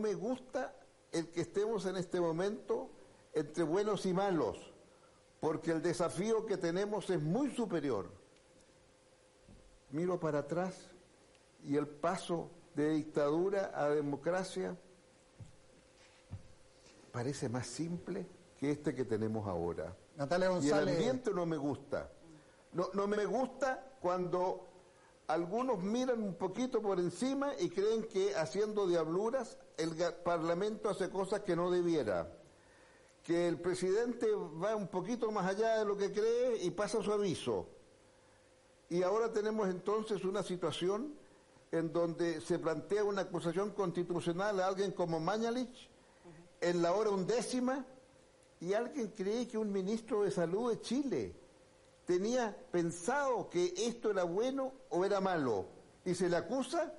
me gusta el que estemos en este momento entre buenos y malos, porque el desafío que tenemos es muy superior. Miro para atrás y el paso de dictadura a democracia parece más simple que este que tenemos ahora. Natalia Y el González. ambiente no me gusta. No, no me gusta cuando algunos miran un poquito por encima y creen que haciendo diabluras el Parlamento hace cosas que no debiera. Que el presidente va un poquito más allá de lo que cree y pasa su aviso. Y ahora tenemos entonces una situación en donde se plantea una acusación constitucional a alguien como Mañalich en la hora undécima y alguien cree que un ministro de salud de Chile tenía pensado que esto era bueno o era malo y se le acusa,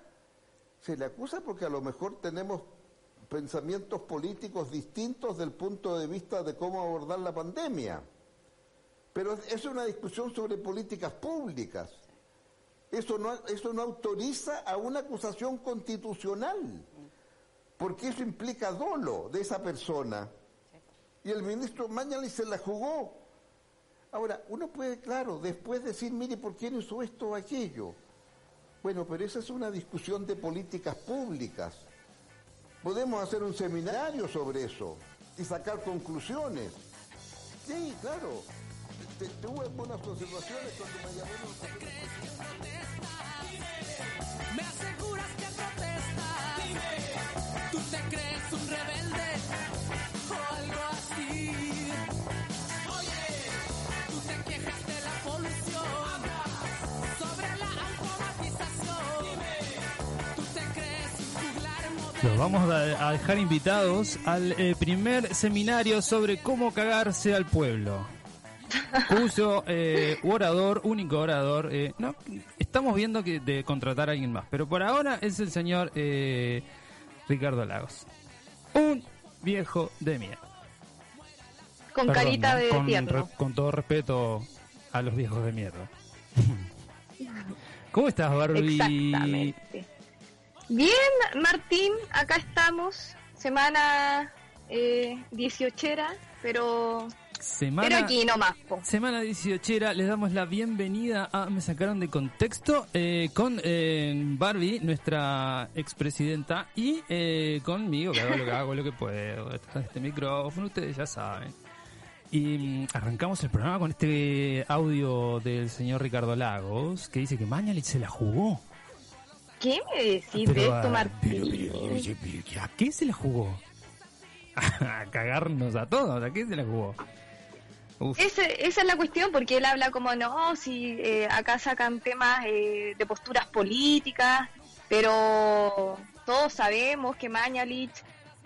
se le acusa porque a lo mejor tenemos pensamientos políticos distintos del punto de vista de cómo abordar la pandemia. Pero es una discusión sobre políticas públicas. Eso no, eso no autoriza a una acusación constitucional, porque eso implica dolo de esa persona. Y el ministro Mañalich se la jugó. Ahora, uno puede, claro, después decir, mire, ¿por qué no hizo esto o aquello? Bueno, pero esa es una discusión de políticas públicas. Podemos hacer un seminario sobre eso y sacar conclusiones. Sí, claro. Te- Tuve buenas observaciones cuando me llamaron. Me aseguras que Los vamos a dejar invitados al eh, primer seminario sobre cómo cagarse al pueblo. Cuyo eh, orador, único orador, eh, no, estamos viendo que de contratar a alguien más, pero por ahora es el señor eh, Ricardo Lagos. Un viejo de mierda. Con Perdón, carita de con, tierno. re- con todo respeto a los viejos de mierda. ¿Cómo estás, Barbie? Exactamente. Bien, Martín, acá estamos. Semana eh, 18, pero, Semana... pero aquí nomás. Semana 18, les damos la bienvenida a Me sacaron de contexto eh, con eh, Barbie, nuestra expresidenta, y eh, conmigo, que hago lo que hago, lo que puedo, este micrófono, ustedes ya saben. Y mm, arrancamos el programa con este audio del señor Ricardo Lagos, que dice que Mañalich se la jugó. ¿Qué me decís de esto, Martín? pero, ¿A qué se la jugó? A cagarnos a todos, ¿a qué se la jugó? Esa es la cuestión, porque él habla como, no, si eh, acá sacan temas eh, de posturas políticas, pero todos sabemos que Mañalich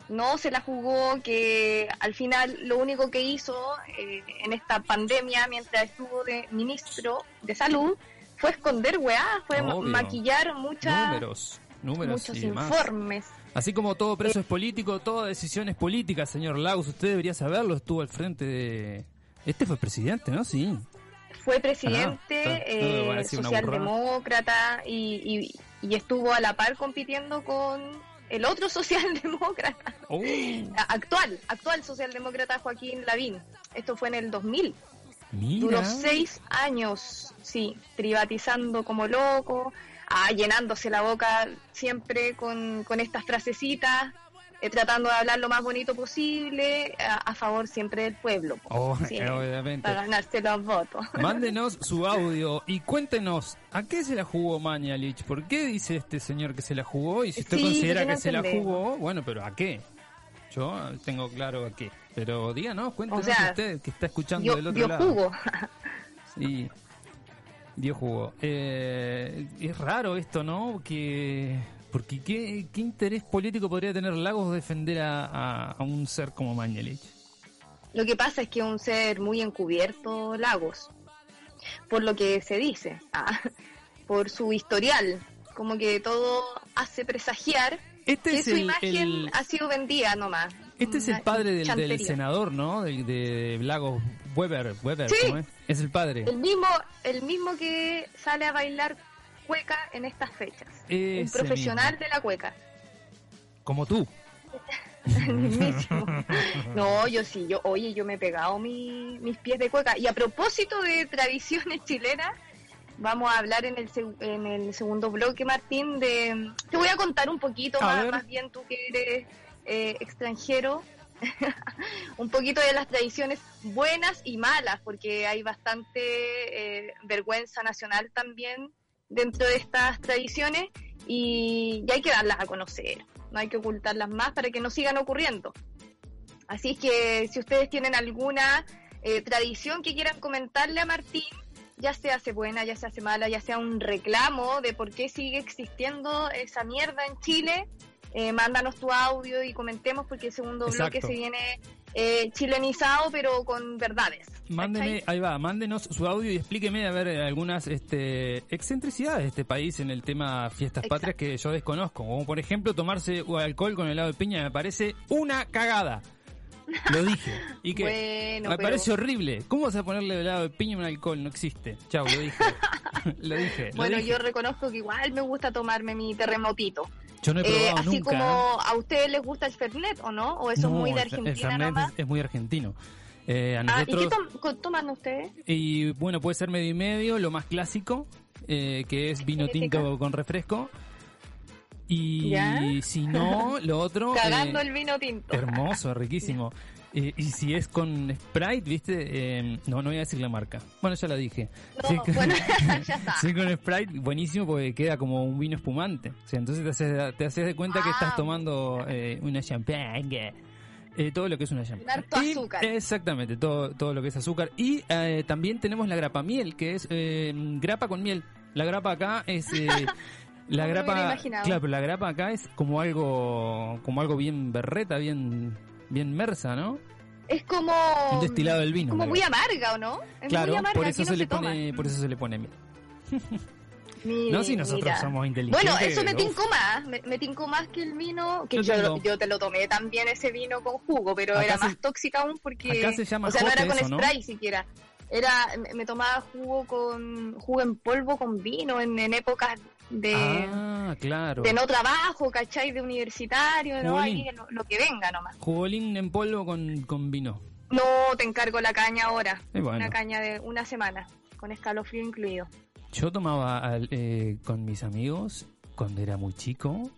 no se la jugó, que al final lo único que hizo eh, en esta pandemia, mientras estuvo de ministro de salud, fue esconder weá, fue Obvio. maquillar muchas, números, números muchos y demás. informes. Así como todo preso es político, toda decisión es política, señor Lagos. Usted debería saberlo, estuvo al frente de... Este fue presidente, ¿no? Sí. fue presidente, Ah. No, eh, socialdemócrata y, y- y estuvo a la par compitiendo con el otro socialdemócrata, Oh, actual, actual socialdemócrata Joaquín Lavín. Esto fue en el 2000. Mira. Duró seis años, sí, privatizando como loco, ah, llenándose la boca siempre con, con estas frasecitas, eh, tratando de hablar lo más bonito posible, a, a favor siempre del pueblo. Oh, Sí, obviamente. para ganarse los votos. Mándenos su audio y cuéntenos, ¿a qué se la jugó Mañalich? ¿Por qué dice este señor que se la jugó? Y si usted Sí, considera no que se la jugó, bueno, pero ¿a qué? Yo tengo claro a qué. Pero díganos, cuéntenos O sea, usted que está escuchando Dio, del otro dio lado. jugo. Sí, dio jugo. Eh, es raro esto, ¿no? Que porque ¿qué, qué interés político podría tener Lagos defender a, a- a un ser como Mañalich? Lo que pasa es que es un ser muy encubierto, Lagos, por lo que se dice, ah, por su historial, como que todo hace presagiar Este que es su el, imagen el- ha sido vendida nomás. este es el padre del, senador, ¿no? Del, de Lagos Weber, Weber, Sí. ¿cómo es? Es el padre. El mismo, el mismo que sale a bailar cueca en estas fechas. Ese un profesional mismo. de la cueca. Como tú. No, yo sí, yo, oye, yo me he pegado mi- mis pies de cueca. Y a propósito de tradiciones chilenas, vamos a hablar en el, en el segundo bloque, Martín, de... Te voy a contar un poquito más, bien tú que eres eh, extranjero, un poquito de las tradiciones buenas y malas, porque hay bastante eh, vergüenza nacional también dentro de estas tradiciones y, y hay que darlas a conocer, no hay que ocultarlas más para que no sigan ocurriendo. Así que si ustedes tienen alguna eh, tradición que quieran comentarle a Martín, ya sea hace buena, ya sea hace mala, ya sea un reclamo de por qué sigue existiendo esa mierda en Chile, eh, mándanos tu audio y comentemos porque el segundo bloque se viene eh, chilenizado pero con verdades. Mándeme, ahí va, mándenos su audio y explíqueme a ver algunas este, excentricidades de este país en el tema fiestas Exacto. patrias que yo desconozco. Como por ejemplo tomarse alcohol con helado de piña me parece una cagada. Lo dije. Y que Bueno, me pero- parece horrible. ¿Cómo vas a ponerle helado de piña a un alcohol? No existe. Chau, lo dije. lo dije. lo Bueno, dije. yo reconozco que igual me gusta tomarme mi terremotito. Yo no he Eh, probado así nunca. como a ustedes les gusta el Fernet, ¿o no? ¿O eso No, es muy de Fer- el Argentina Fernet nomás? es, es muy argentino. Eh, a Ah, ¿Y qué toman ustedes? Y bueno, puede ser medio y medio, lo más clásico, eh, que es vino Genética. tinto con refresco. Y ¿Ya? si no, lo otro... Cagando eh, el vino tinto. Hermoso, riquísimo. Eh, y si es con Sprite, ¿viste? Eh, no, no voy a decir la marca. Bueno, ya la dije. No, Sí, con- bueno, ya está. Sí, con Sprite, buenísimo porque queda como un vino espumante. O sea, entonces te haces, te haces de cuenta que Ah. estás tomando eh, una champagne. Eh, todo lo que es una champagne. harto Y- azúcar. Exactamente, todo, todo lo que es azúcar. Y eh, también tenemos la grapa miel, que es eh, grapa con miel. La grapa acá es... la No grapa, claro, la grapa acá es como algo, como algo bien berreta, bien, bien mersa, ¿no? Es como... Un destilado del vino. Como muy amarga, ¿o no? Es Claro, muy amarga, por eso aquí se no le toma. pone, por eso se le pone miel. Mire, No, si nosotros mira. somos inteligentes. Bueno, eso me tincó más, me, me tincó más que el vino, que Yo yo, lo- yo te lo tomé también ese vino con jugo, pero Acá era se- más tóxica aún porque, acá se llama o sea, no era con eso, ¿no? spray siquiera, era, me, me tomaba jugo con, jugo en polvo con vino en, en épocas de, Ah, claro. de no trabajo, ¿cachai? De universitario, ¿no? Jugolín. Ahí lo, lo que venga nomás. Jugolín en polvo con, con vino. No, te encargo la caña ahora, bueno. una caña de una semana, con escalofrío incluido. Yo tomaba al- eh, con mis amigos cuando era muy chico.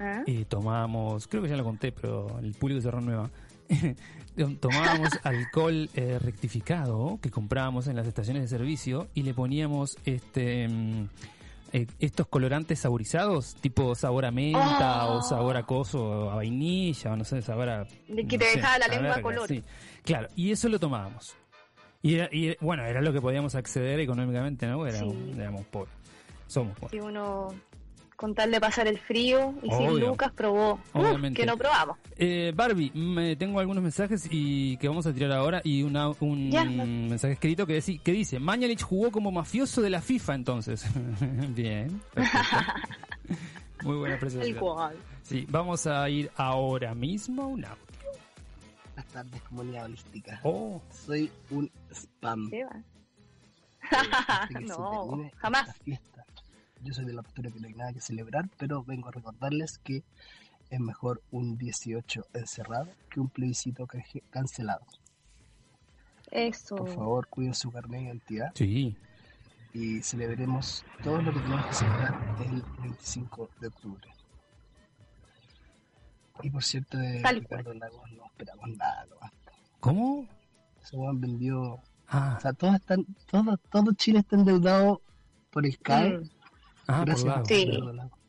¿Ah? eh, tomábamos, creo que ya lo conté, pero el público se renueva. tomábamos alcohol eh, rectificado que comprábamos en las estaciones de servicio y le poníamos este mm, eh, estos colorantes saborizados, tipo sabor a menta Oh. o sabor a coso, a vainilla, o no sé, sabor a... De que no te sé, dejaba la lengua verga, color. sí. Claro, y eso lo tomábamos. Y, era- y, bueno, era lo que podíamos acceder económicamente, ¿no? Éramos, Sí. éramos pobres. Somos pobres. Si uno, con tal de pasar el frío y sin. Lucas, probó. Uf, Obviamente. que no probamos. Eh, Barbie, me tengo algunos mensajes y que vamos a tirar ahora y una, un Ya. mensaje escrito que, deci- que dice, Mañalich jugó como mafioso de la FIFA entonces. Bien. Muy buena El presentación. cual. Sí, vamos a ir ahora mismo a un audio. Buenas tardes, comunidad holística. Oh, Soy un spam. Eh, No, jamás. Yo soy de la postura que no hay nada que celebrar, pero vengo a recordarles que es mejor un 18 encerrado que un plebiscito cancelado. Eso. Por favor, cuiden su carnet de identidad sí. y celebremos todo lo que tenemos que celebrar el 25 de octubre. Y por cierto, de Tal Ricardo Lagos no esperamos nada, no. ¿Cómo? Ese weón vendió Ah, O sea, todos están, todo, todo Chile está endeudado por el CAE. Mm. Ah por gracias lado. Sí.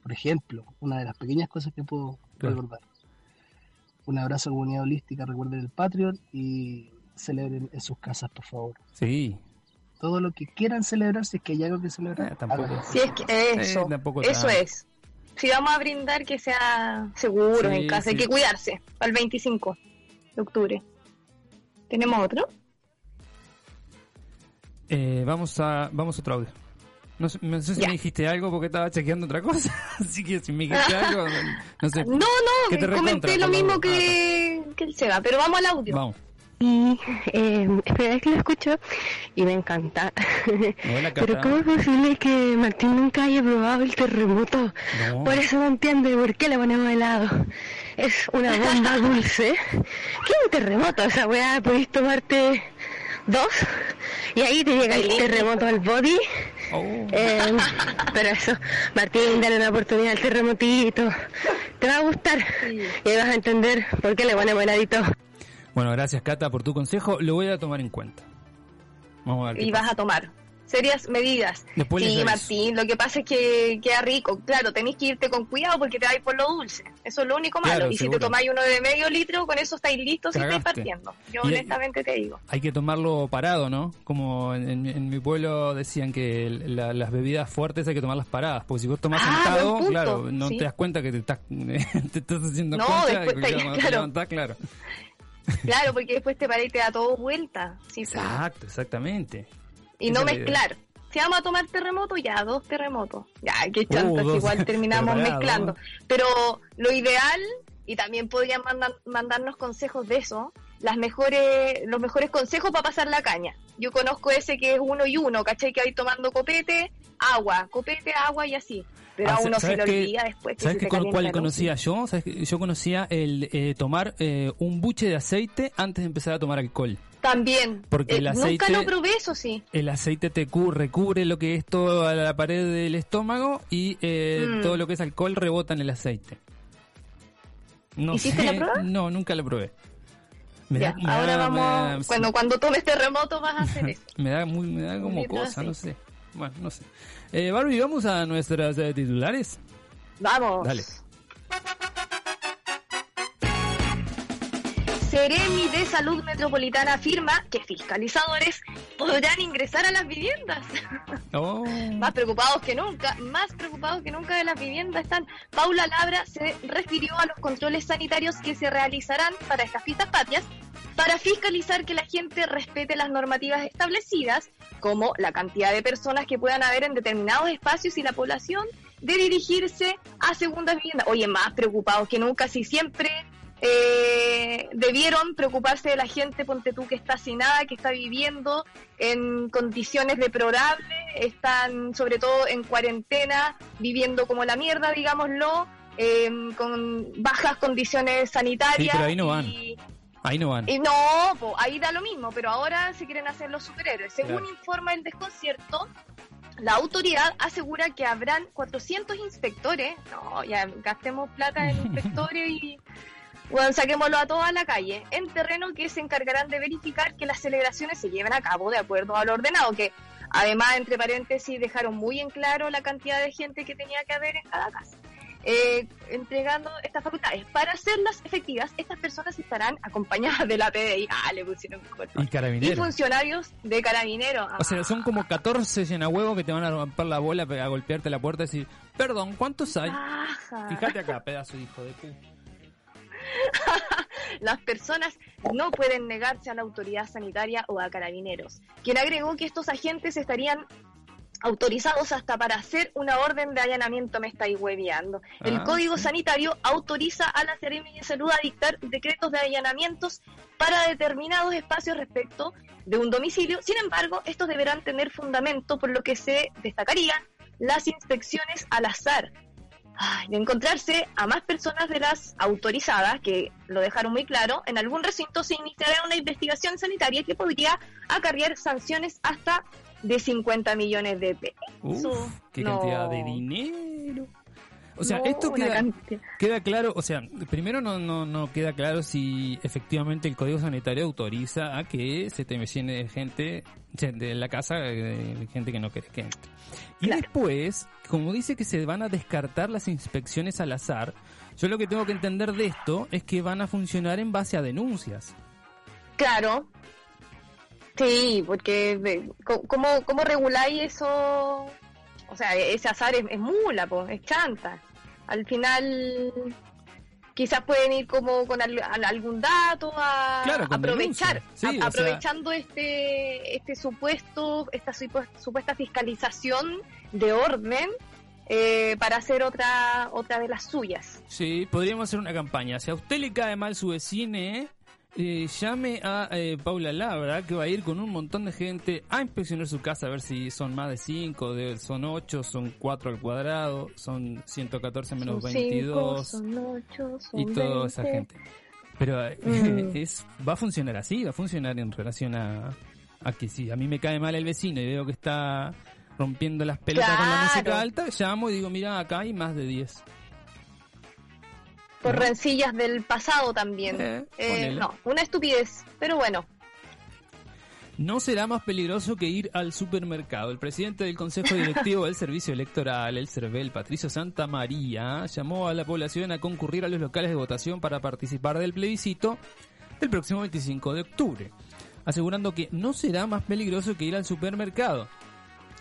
Por ejemplo, una de las pequeñas cosas que puedo Claro. recordar. Un abrazo a comunidad holística, recuerden el Patreon y celebren en sus casas, por favor. Sí. Todo lo que quieran celebrar, si es que hay algo que celebrar, Eh, tampoco. háganlo. Si es que eso, Eh, tampoco eso tanto. es. Si vamos a brindar que sea seguro Sí, en casa, hay que cuidarse para el 25 de octubre. ¿Tenemos otro? Eh, vamos a vamos a otro audio. No sé, no sé si Ya. me dijiste algo porque estaba chequeando otra cosa. Así que si me dijiste algo, no sé. No, no, te comenté lo mismo que, que el Seba, pero vamos al audio. Vamos. Y eh, es primera vez que lo escucho y me encanta. Hola, Pero. ¿cómo es posible que Martín nunca haya probado el terremoto? No. Por eso no entiende por qué le ponemos helado. es una bomba dulce. ¿Qué es un terremoto? Esa weá, podéis tomarte dos y ahí te llega el terremoto al body. Oh. Eh, pero eso, Martín, dale una oportunidad al terremotito. Te va a gustar y ahí vas a entender por qué le ponemos heladito. Bueno, gracias Cata por tu consejo, lo voy a tomar en cuenta. Vamos a ver. qué y vas pasa. a tomar serias medidas. Después sí. Martín, lo que pasa es que queda rico. Claro, tenéis que irte con cuidado porque te vais por lo dulce. Eso es lo único malo. Claro, y seguro. si te tomáis uno de medio litro, con eso estáis listos y estáis partiendo. Yo Y- honestamente te digo. Hay que tomarlo parado, ¿no? Como en, en- en mi pueblo decían que la- las bebidas fuertes hay que tomarlas paradas, porque si vos tomás Ah, sentado, claro, no sí. te das cuenta que te estás, te estás haciendo No, después te- cuando te claro. levantás, claro. Claro, porque después te parás y te da todo vuelta. Sí, sí. Exacto, exactamente. Y no idea. mezclar. Si vamos a tomar terremoto, ya, dos terremotos. Ya, qué chantas, dos. igual terminamos mezclando. Pero lo ideal, y también podrían mandar, mandarnos consejos de eso, las mejores, los mejores consejos para pasar la caña. Yo conozco ese que es uno y uno, ¿cachai? Que hay tomando copete, agua, copete, agua y así. Pero Ah, a uno se ¿sabes le qué? olvida después que ¿Sabes se qué con cuál conocía yo? ¿Sabes? Yo conocía el eh, tomar eh, un buche de aceite antes de empezar a tomar alcohol. También. Porque el Eh, aceite- Nunca lo probé, eso sí. El aceite te cu- recubre lo que es toda la pared del estómago y eh, Mm. todo lo que es alcohol rebota en el aceite. No ¿Hiciste sé, la prueba? No, nunca lo probé. Me Ya, da- me ahora da- me da- vamos, cuando, cuando tomes terremoto vas a hacer eso. Me da, muy, me da como cosa, no sé. Bueno, no sé. Eh, Barbie, vamos a nuestras eh, titulares. Vamos. Dale. Seremi de Salud Metropolitana afirma que fiscalizadores podrán ingresar a las viviendas. Oh. Más preocupados que nunca, más preocupados que nunca de las viviendas están. Paula Labra se refirió a los controles sanitarios que se realizarán para estas fiestas patrias para fiscalizar que la gente respete las normativas establecidas, como la cantidad de personas que puedan haber en determinados espacios y la población de dirigirse a segundas viviendas. Oye, más preocupados que nunca, si siempre eh, debieron preocuparse de la gente, ponte tú, que está sin nada, que está viviendo en condiciones deplorables, están sobre todo en cuarentena, viviendo como la mierda, digámoslo, eh, con bajas condiciones sanitarias. Sí, pero ahí no van. y- Ahí no van. y no, po, ahí da lo mismo, pero ahora se quieren hacer los superhéroes. Según Claro. informa el desconcierto, la autoridad asegura que habrán 400 inspectores. No, ya gastemos plata en inspectores y bueno, saquémoslo a toda la calle. En terreno que se encargarán de verificar que las celebraciones se lleven a cabo de acuerdo a lo ordenado. Que además, entre paréntesis, dejaron muy en claro la cantidad de gente que tenía que haber en cada casa. Eh, entregando estas facultades. Para hacerlas efectivas, estas personas estarán acompañadas de la PDI. Ah, le pusieron mejor. Y Y funcionarios de carabineros. O sea, son como 14 llenahuevos que te van a romper la bola, a golpearte la puerta y decir, perdón, ¿cuántos hay? Ajá. Fíjate acá, pedazo de hijo de puta. Las personas no pueden negarse a la autoridad sanitaria o a carabineros, quien agregó que estos agentes estarían autorizados hasta para hacer una orden de allanamiento, me estáis hueveando. El Ah, Código sí. Sanitario autoriza a la Seremi de Salud a dictar decretos de allanamientos para determinados espacios respecto de un domicilio. Sin embargo, estos deberán tener fundamento, por lo que se destacarían las inspecciones al azar. De encontrarse a más personas de las autorizadas, que lo dejaron muy claro, en algún recinto se iniciará una investigación sanitaria que podría acarrear sanciones hasta de 50 millones de pesos. Uf, qué No. cantidad de dinero. O sea, No, esto queda, queda claro, o sea, primero no, no, no queda claro si efectivamente el Código Sanitario autoriza a que se te llene gente de la casa, de gente que no quiere que entre. Y Claro. después, como dice que se van a descartar las inspecciones al azar, yo lo que tengo que entender de esto es que van a funcionar en base a denuncias. Claro. Sí, porque de- ¿cómo, cómo reguláis eso? O sea, ese azar es, es mula, pues, es chanta. Al final, quizás pueden ir como con al- al- algún dato a Claro, aprovechar, denuncia. Sí, a- o sea- aprovechando este este supuesto, esta supu- supuesta fiscalización de orden eh, para hacer otra otra de las suyas. Sí, podríamos hacer una campaña. Si a usted le cae mal su vecine, eh, llame a eh, Paula Labra, que va a ir con un montón de gente a inspeccionar su casa, a ver si son más de 5, son 8, son 4 al cuadrado, son 114 menos Son 22 cinco, son ocho, son y toda esa 20. gente. Pero eh, Mm. es va a funcionar así, va a funcionar en relación a, a que si a mí me cae mal el vecino y veo que está rompiendo las pelotas con la música alta, llamo y digo, mira, acá hay más de 10. Por rencillas del pasado también. Eh, Eh, no, una estupidez, pero bueno. No será más peligroso que ir al supermercado. El presidente del Consejo Directivo del Servicio Electoral, el CERVEL, Patricio Santa María, llamó a la población a concurrir a los locales de votación para participar del plebiscito del próximo 25 de octubre, asegurando que no será más peligroso que ir al supermercado.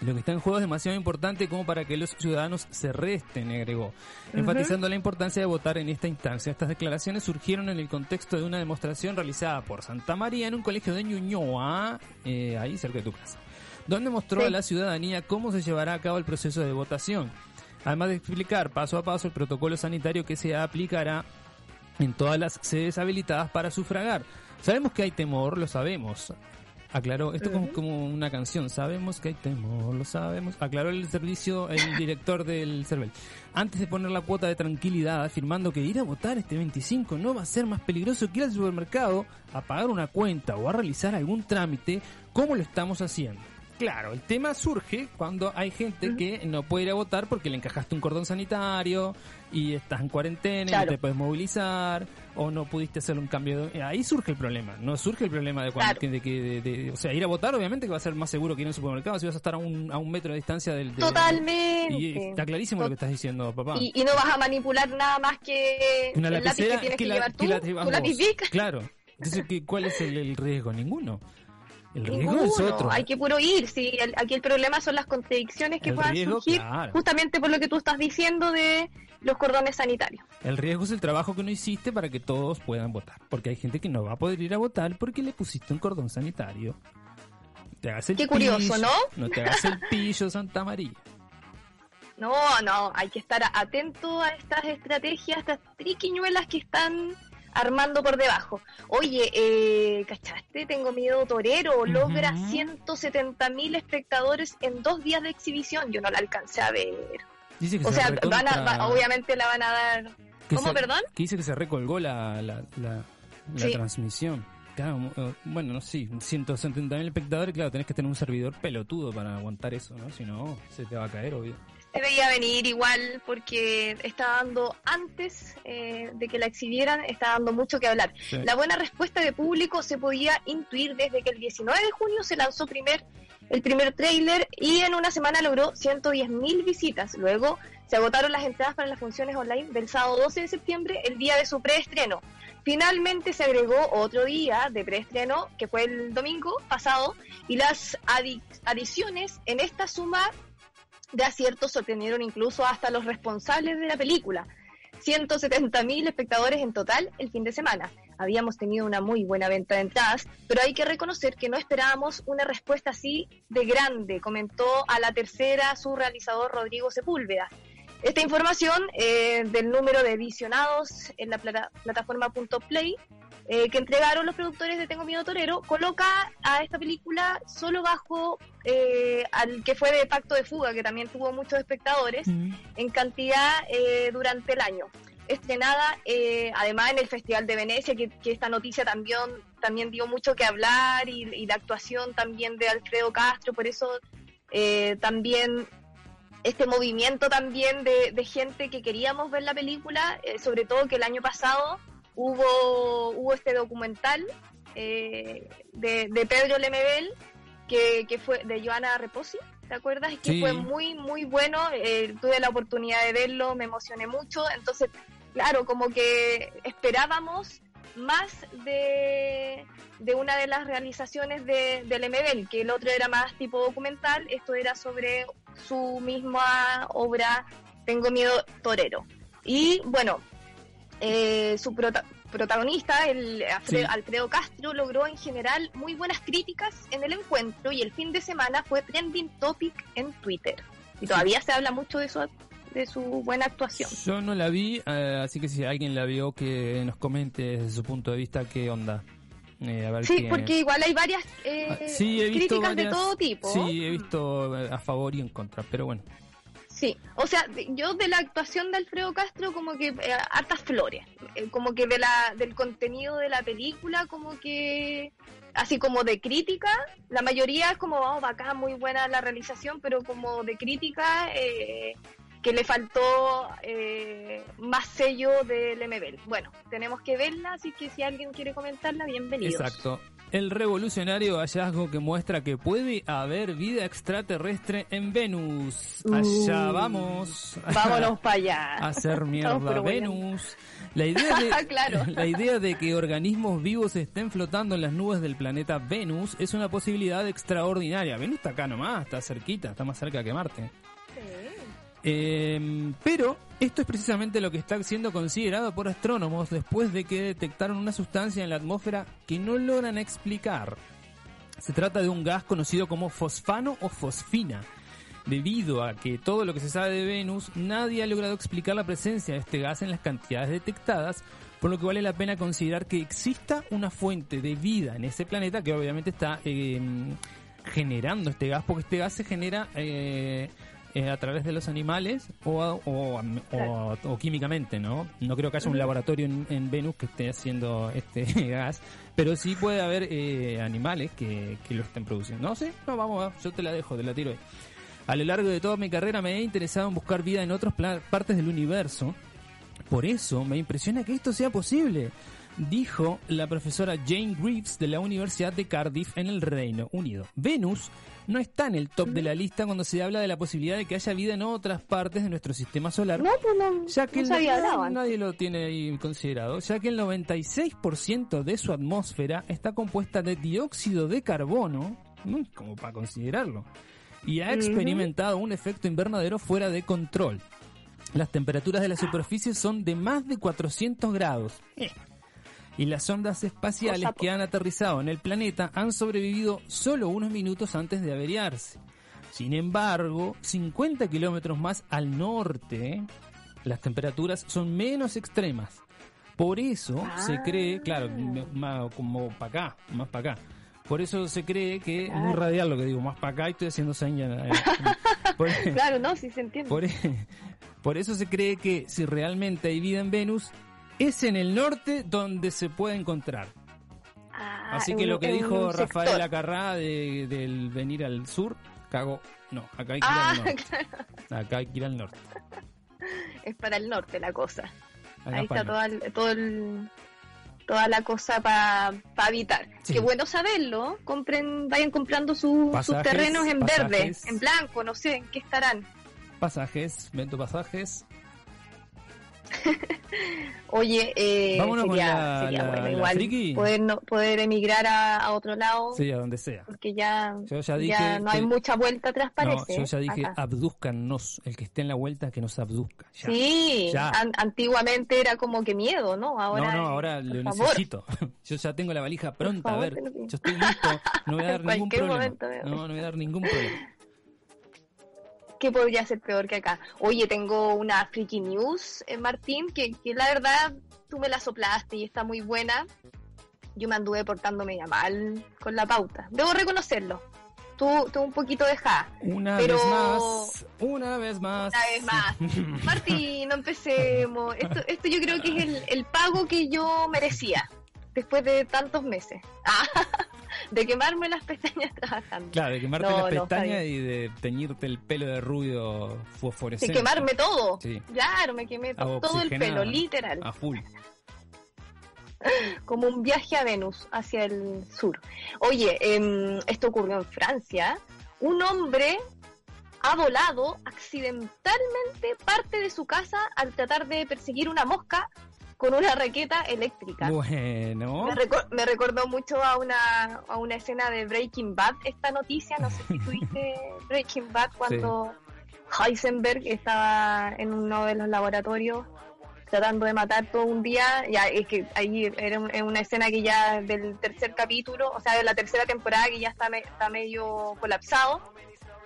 Lo que está en juego es demasiado importante como para que los ciudadanos se resten, agregó, enfatizando la importancia de votar en esta instancia. Estas declaraciones surgieron en el contexto de una demostración realizada por Santa María en un colegio de Ñuñoa, eh, ahí cerca de tu casa, donde mostró Sí. a la ciudadanía cómo se llevará a cabo el proceso de votación, además de explicar paso a paso el protocolo sanitario que se aplicará en todas las sedes habilitadas para sufragar. Sabemos que hay temor, lo sabemos. Aclaró, esto como, como una canción, sabemos que hay temor, lo sabemos. Aclaró el servicio, el director del CERVEL. Antes de poner la cuota de tranquilidad, afirmando que ir a votar este 25 no va a ser más peligroso que ir al supermercado a pagar una cuenta o a realizar algún trámite como lo estamos haciendo. Claro, el tema surge cuando hay gente que no puede ir a votar porque le encajaste un cordón sanitario y estás en cuarentena y no te puedes movilizar o no pudiste hacer un cambio. de- Ahí surge el problema. No surge el problema de cuando Claro. de que de- de- o sea, ir a votar obviamente que va a ser más seguro que ir a un supermercado si vas a estar a un, a un metro de distancia del... Totalmente. Y está clarísimo lo que estás diciendo, papá. Y, y no vas a manipular nada más que Una el lápiz que tienes que, la- llevar tú, que la tu lápiz. Claro. Entonces, ¿qué- ¿cuál es el, el riesgo? Ninguno. El riesgo Ninguno. es otro. Hay que puro ir. Sí, el- aquí el problema son las contradicciones que El puedan riesgo, surgir claro. justamente por lo que tú estás diciendo de los cordones sanitarios. El riesgo es el trabajo que no hiciste para que todos puedan votar. Porque hay gente que no va a poder ir a votar porque le pusiste un cordón sanitario. Te hagas el Qué curioso, ¿no? No te hagas el pillo, Santa María. No, no, hay que estar atento a estas estrategias, estas triquiñuelas que están armando por debajo. Oye, eh, ¿cachaste? Tengo miedo torero. Logra Ujú. 170 mil espectadores en dos días de exhibición. Yo no la alcancé a ver. Dice que O se sea, recontra- van a, va- obviamente la van a dar. ¿Cómo, se- perdón? Que dice que se recolgó la, la, la, la Sí. transmisión. Claro, eh, bueno, no sé, 170 mil espectadores, claro, tenés que tener un servidor pelotudo para aguantar eso, ¿no? Si no, se te va a caer, obvio. Se veía venir igual porque está dando antes eh, de que la exhibieran, está dando mucho que hablar. Sí. La buena respuesta de público se podía intuir desde que el 19 de junio se lanzó primer, el primer tráiler y en una semana logró 110.000 visitas. Luego se agotaron las entradas para las funciones online del sábado 12 de septiembre, el día de su preestreno. Finalmente se agregó otro día de preestreno, que fue el domingo pasado, y las adi- adiciones en esta suma de aciertos sorprendieron incluso hasta los responsables de la película. 170.000 espectadores en total el fin de semana. Habíamos tenido una muy buena venta de entradas, pero hay que reconocer que no esperábamos una respuesta así de grande, comentó a la tercera su realizador Rodrigo Sepúlveda. Esta información eh, del número de visionados en la plata- plataforma .play eh, que entregaron los productores de Tengo Miedo Torero coloca a esta película solo bajo eh, al que fue de Pacto de Fuga, que también tuvo muchos espectadores en cantidad eh, durante el año. Estrenada eh, además en el Festival de Venecia, que, que esta noticia también, también dio mucho que hablar y, y la actuación también de Alfredo Castro, por eso eh, también este movimiento también de, de gente que queríamos ver la película, sobre todo que el año pasado hubo, hubo este documental eh, de, de Pedro Lemebel, que, que fue de Joana Reposi, ¿te acuerdas? Que Sí. fue muy, muy bueno, eh, tuve la oportunidad de verlo, me emocioné mucho, entonces, claro, como que esperábamos más de, de una de las realizaciones de, de Lemebel, que el otro era más tipo documental, esto era sobre su misma obra Tengo miedo torero. Y bueno, eh, su prota- protagonista, el Alfredo, Sí. Alfredo Castro, logró en general muy buenas críticas en el encuentro y el fin de semana fue trending topic en Twitter. Y todavía se habla mucho de su, de su buena actuación. Yo no la vi, eh, así que si alguien la vio, que nos comente desde su punto de vista qué onda. Eh, a ver Sí, qué- porque igual hay varias eh, Ah, sí, críticas de todo tipo. Sí, he visto eh, a favor y en contra, pero bueno. Sí, o sea, yo de la actuación de Alfredo Castro como que eh, hartas flores, Eh, como que de la del contenido de la película como que así como de crítica, la mayoría es como vamos acá muy buena la realización, pero como de crítica eh, que le faltó eh, más sello del MBL. Bueno, tenemos que verla, así que si alguien quiere comentarla, bienvenidos. Exacto. El revolucionario hallazgo que muestra que puede haber vida extraterrestre en Venus. Allá Uh, vamos. Vámonos para allá. a hacer mierda. Venus. La idea, de, Claro. la idea de que organismos vivos estén flotando en las nubes del planeta Venus es una posibilidad extraordinaria. Venus está acá nomás, está cerquita, está más cerca que Marte. Eh, pero esto es precisamente lo que está siendo considerado por astrónomos después de que detectaron una sustancia en la atmósfera que no logran explicar. Se trata de un gas conocido como fosfano o fosfina. Debido a que todo lo que se sabe de Venus, nadie ha logrado explicar la presencia de este gas en las cantidades detectadas, por lo que vale la pena considerar que exista una fuente de vida en ese planeta que obviamente está eh, generando este gas, porque este gas se genera eh, eh, a través de los animales o, o, o- o químicamente, ¿no? No creo que haya un laboratorio en, en Venus que esté haciendo este gas, pero sí puede haber eh, animales que, que lo estén produciendo. No sé, no, vamos, yo te la dejo, te la tiro ahí. A lo largo de toda mi carrera me he interesado en buscar vida en otras partes del universo. Por eso me impresiona que esto sea posible, dijo la profesora Jane Greaves de la Universidad de Cardiff en el Reino Unido. Venus no está en el top de la lista cuando se habla de la posibilidad de que haya vida en otras partes de nuestro sistema solar. No, pues no, ya que el- nadie lo tiene ahí considerado, ya que el 96% de su atmósfera está compuesta de dióxido de carbono, ¿no? como para considerarlo, y ha experimentado un efecto invernadero fuera de control. Las temperaturas de la superficie son de más de 400 grados. Eh. Y las ondas espaciales que han aterrizado en el planeta han sobrevivido solo unos minutos antes de averiarse. Sin embargo, 50 kilómetros más al norte, las temperaturas son menos extremas. Por eso se Ah. cree, claro, más como para acá, más para acá. Por eso se cree que, es muy radial lo que digo, más para acá y estoy haciendo señas. eh, Claro, no, sí se entiende. por, por eso se cree que si realmente hay vida en Venus, es en el norte donde se puede encontrar. Ah, Así que lo que dijo Rafael. Acarrá de, del venir al sur, cago. No, acá hay que ir Ah, al norte. Acá hay que ir al norte. es para el norte la cosa. Acá Ahí está toda, el- todo el- toda la cosa para habitar. Sí. Qué bueno saberlo. Compren, vayan comprando su- sus terrenos en verde, en blanco, no sé, en qué estarán. Pasajes, vento pasajes. Oye, eh, Vámonos con sería, la- sería la- bueno la igual poder, no, poder emigrar a, a otro lado, Sí, a donde sea. porque ya, Yo ya dije ya no hay mucha vuelta atrás, No, parece. yo ya dije, acá. abduzcannos. El que esté en la vuelta, que nos abduzca. Ya. Sí, ya. an- antiguamente era como que miedo, ¿no? Ahora, no, no, ahora lo favor. necesito. Yo ya tengo la valija pronta. A ver, yo estoy listo. No voy a dar En ningún cualquier problema. momento, veo. No, no voy a dar ningún problema. ¿Qué podría ser peor que acá? Oye, tengo una freaky news, eh, Martín, que, que la verdad tú me la soplaste y está muy buena. Yo me anduve portándome ya mal con la pauta. Debo reconocerlo. Tú, tú un poquito dejada. Una Pero- vez más. Una vez más. Una vez más. Martín, no empecemos. Esto, esto yo creo que es el, el pago que yo merecía después de tantos meses. Ah, de quemarme las pestañas trabajando. Claro, de quemarte No, las no, pestañas y de teñirte el pelo de rubio De fosforescente. quemarme todo. Sí. Claro, me quemé todo el pelo, literal. A full. como un viaje a Venus hacia el sur. Oye, em, esto ocurrió en Francia. Un hombre ha volado accidentalmente parte de su casa al tratar de perseguir una mosca con una raqueta eléctrica. Bueno. Me, reco- me recordó mucho a una, a una escena de Breaking Bad esta noticia. No sé si tuviste Breaking Bad cuando Heisenberg estaba en uno de los laboratorios tratando de matar todo un día. Ya es que ahí era una escena que ya del tercer capítulo, o sea, de la tercera temporada que ya está, me- está medio colapsado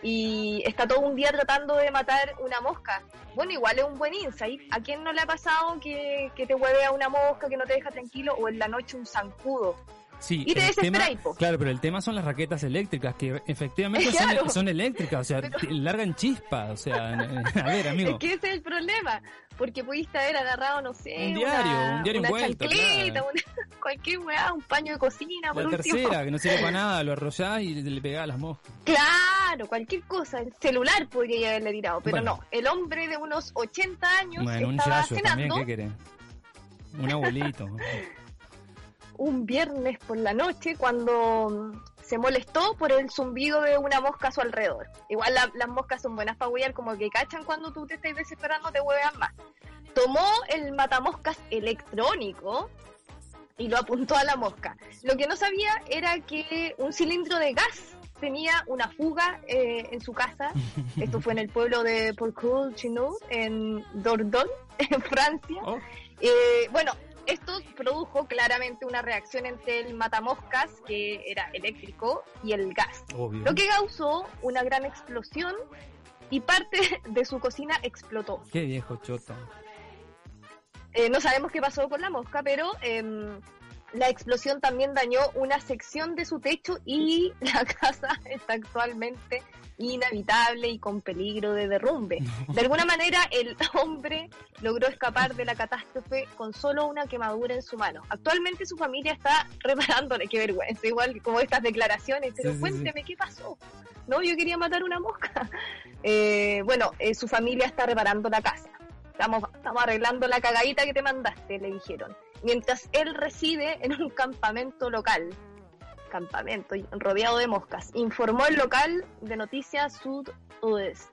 y está todo un día tratando de matar una mosca. Bueno, igual es un buen insight. ¿A quién no le ha pasado que, que te hueve a una mosca que no te deja tranquilo o en la noche un zancudo? Sí, Y te desesperáis, tema- po. Claro, pero el tema son las raquetas eléctricas, que efectivamente son- Claro. son, eléctricas, o sea, largan chispas, o sea, a ver, amigo. Es que ese es el problema, porque pudiste haber agarrado, no sé, Un diario, una, un diario una envuelto, claro. una- cualquier weá, un paño de cocina, por La último. tercera, que no sirve para nada, lo arrollás y le pegás a las moscas. Claro, cualquier cosa, el celular podría haberle tirado, pero Bueno. no, el hombre de unos 80 años Bueno, un estaba también, cenando ¿qué querés? Un abuelito. Un viernes por la noche cuando mm, se molestó por el zumbido de una mosca a su alrededor. Igual la- las moscas son buenas para huear, como que cachan cuando tú te estás desesperando, te huevean más. Tomó el matamoscas electrónico y lo apuntó a la mosca. Lo que no sabía era que un cilindro de gas tenía una fuga eh, en su casa. Esto fue en el pueblo de Porcoul-Chinou, en Dordogne, en Francia. Oh, Eh, bueno, esto produjo claramente una reacción entre el matamoscas, que era eléctrico, y el gas. obvio. Lo que causó una gran explosión y parte de su cocina explotó. Qué viejo choto. Eh, no sabemos qué pasó con la mosca, pero em, la explosión también dañó una sección de su techo y la casa está actualmente inhabitable y con peligro de derrumbe. De alguna manera, el hombre logró escapar de la catástrofe con solo una quemadura en su mano. Actualmente su familia está reparándole, qué vergüenza, igual como estas declaraciones, pero Sí, sí, cuénteme qué pasó. No, yo quería matar una mosca. Eh, bueno, eh, su familia está reparando la casa. Estamos, estamos arreglando la cagadita que te mandaste, le dijeron. Mientras él reside en un campamento local. Campamento, rodeado de moscas. Informó el local de Noticias Sud-Oest.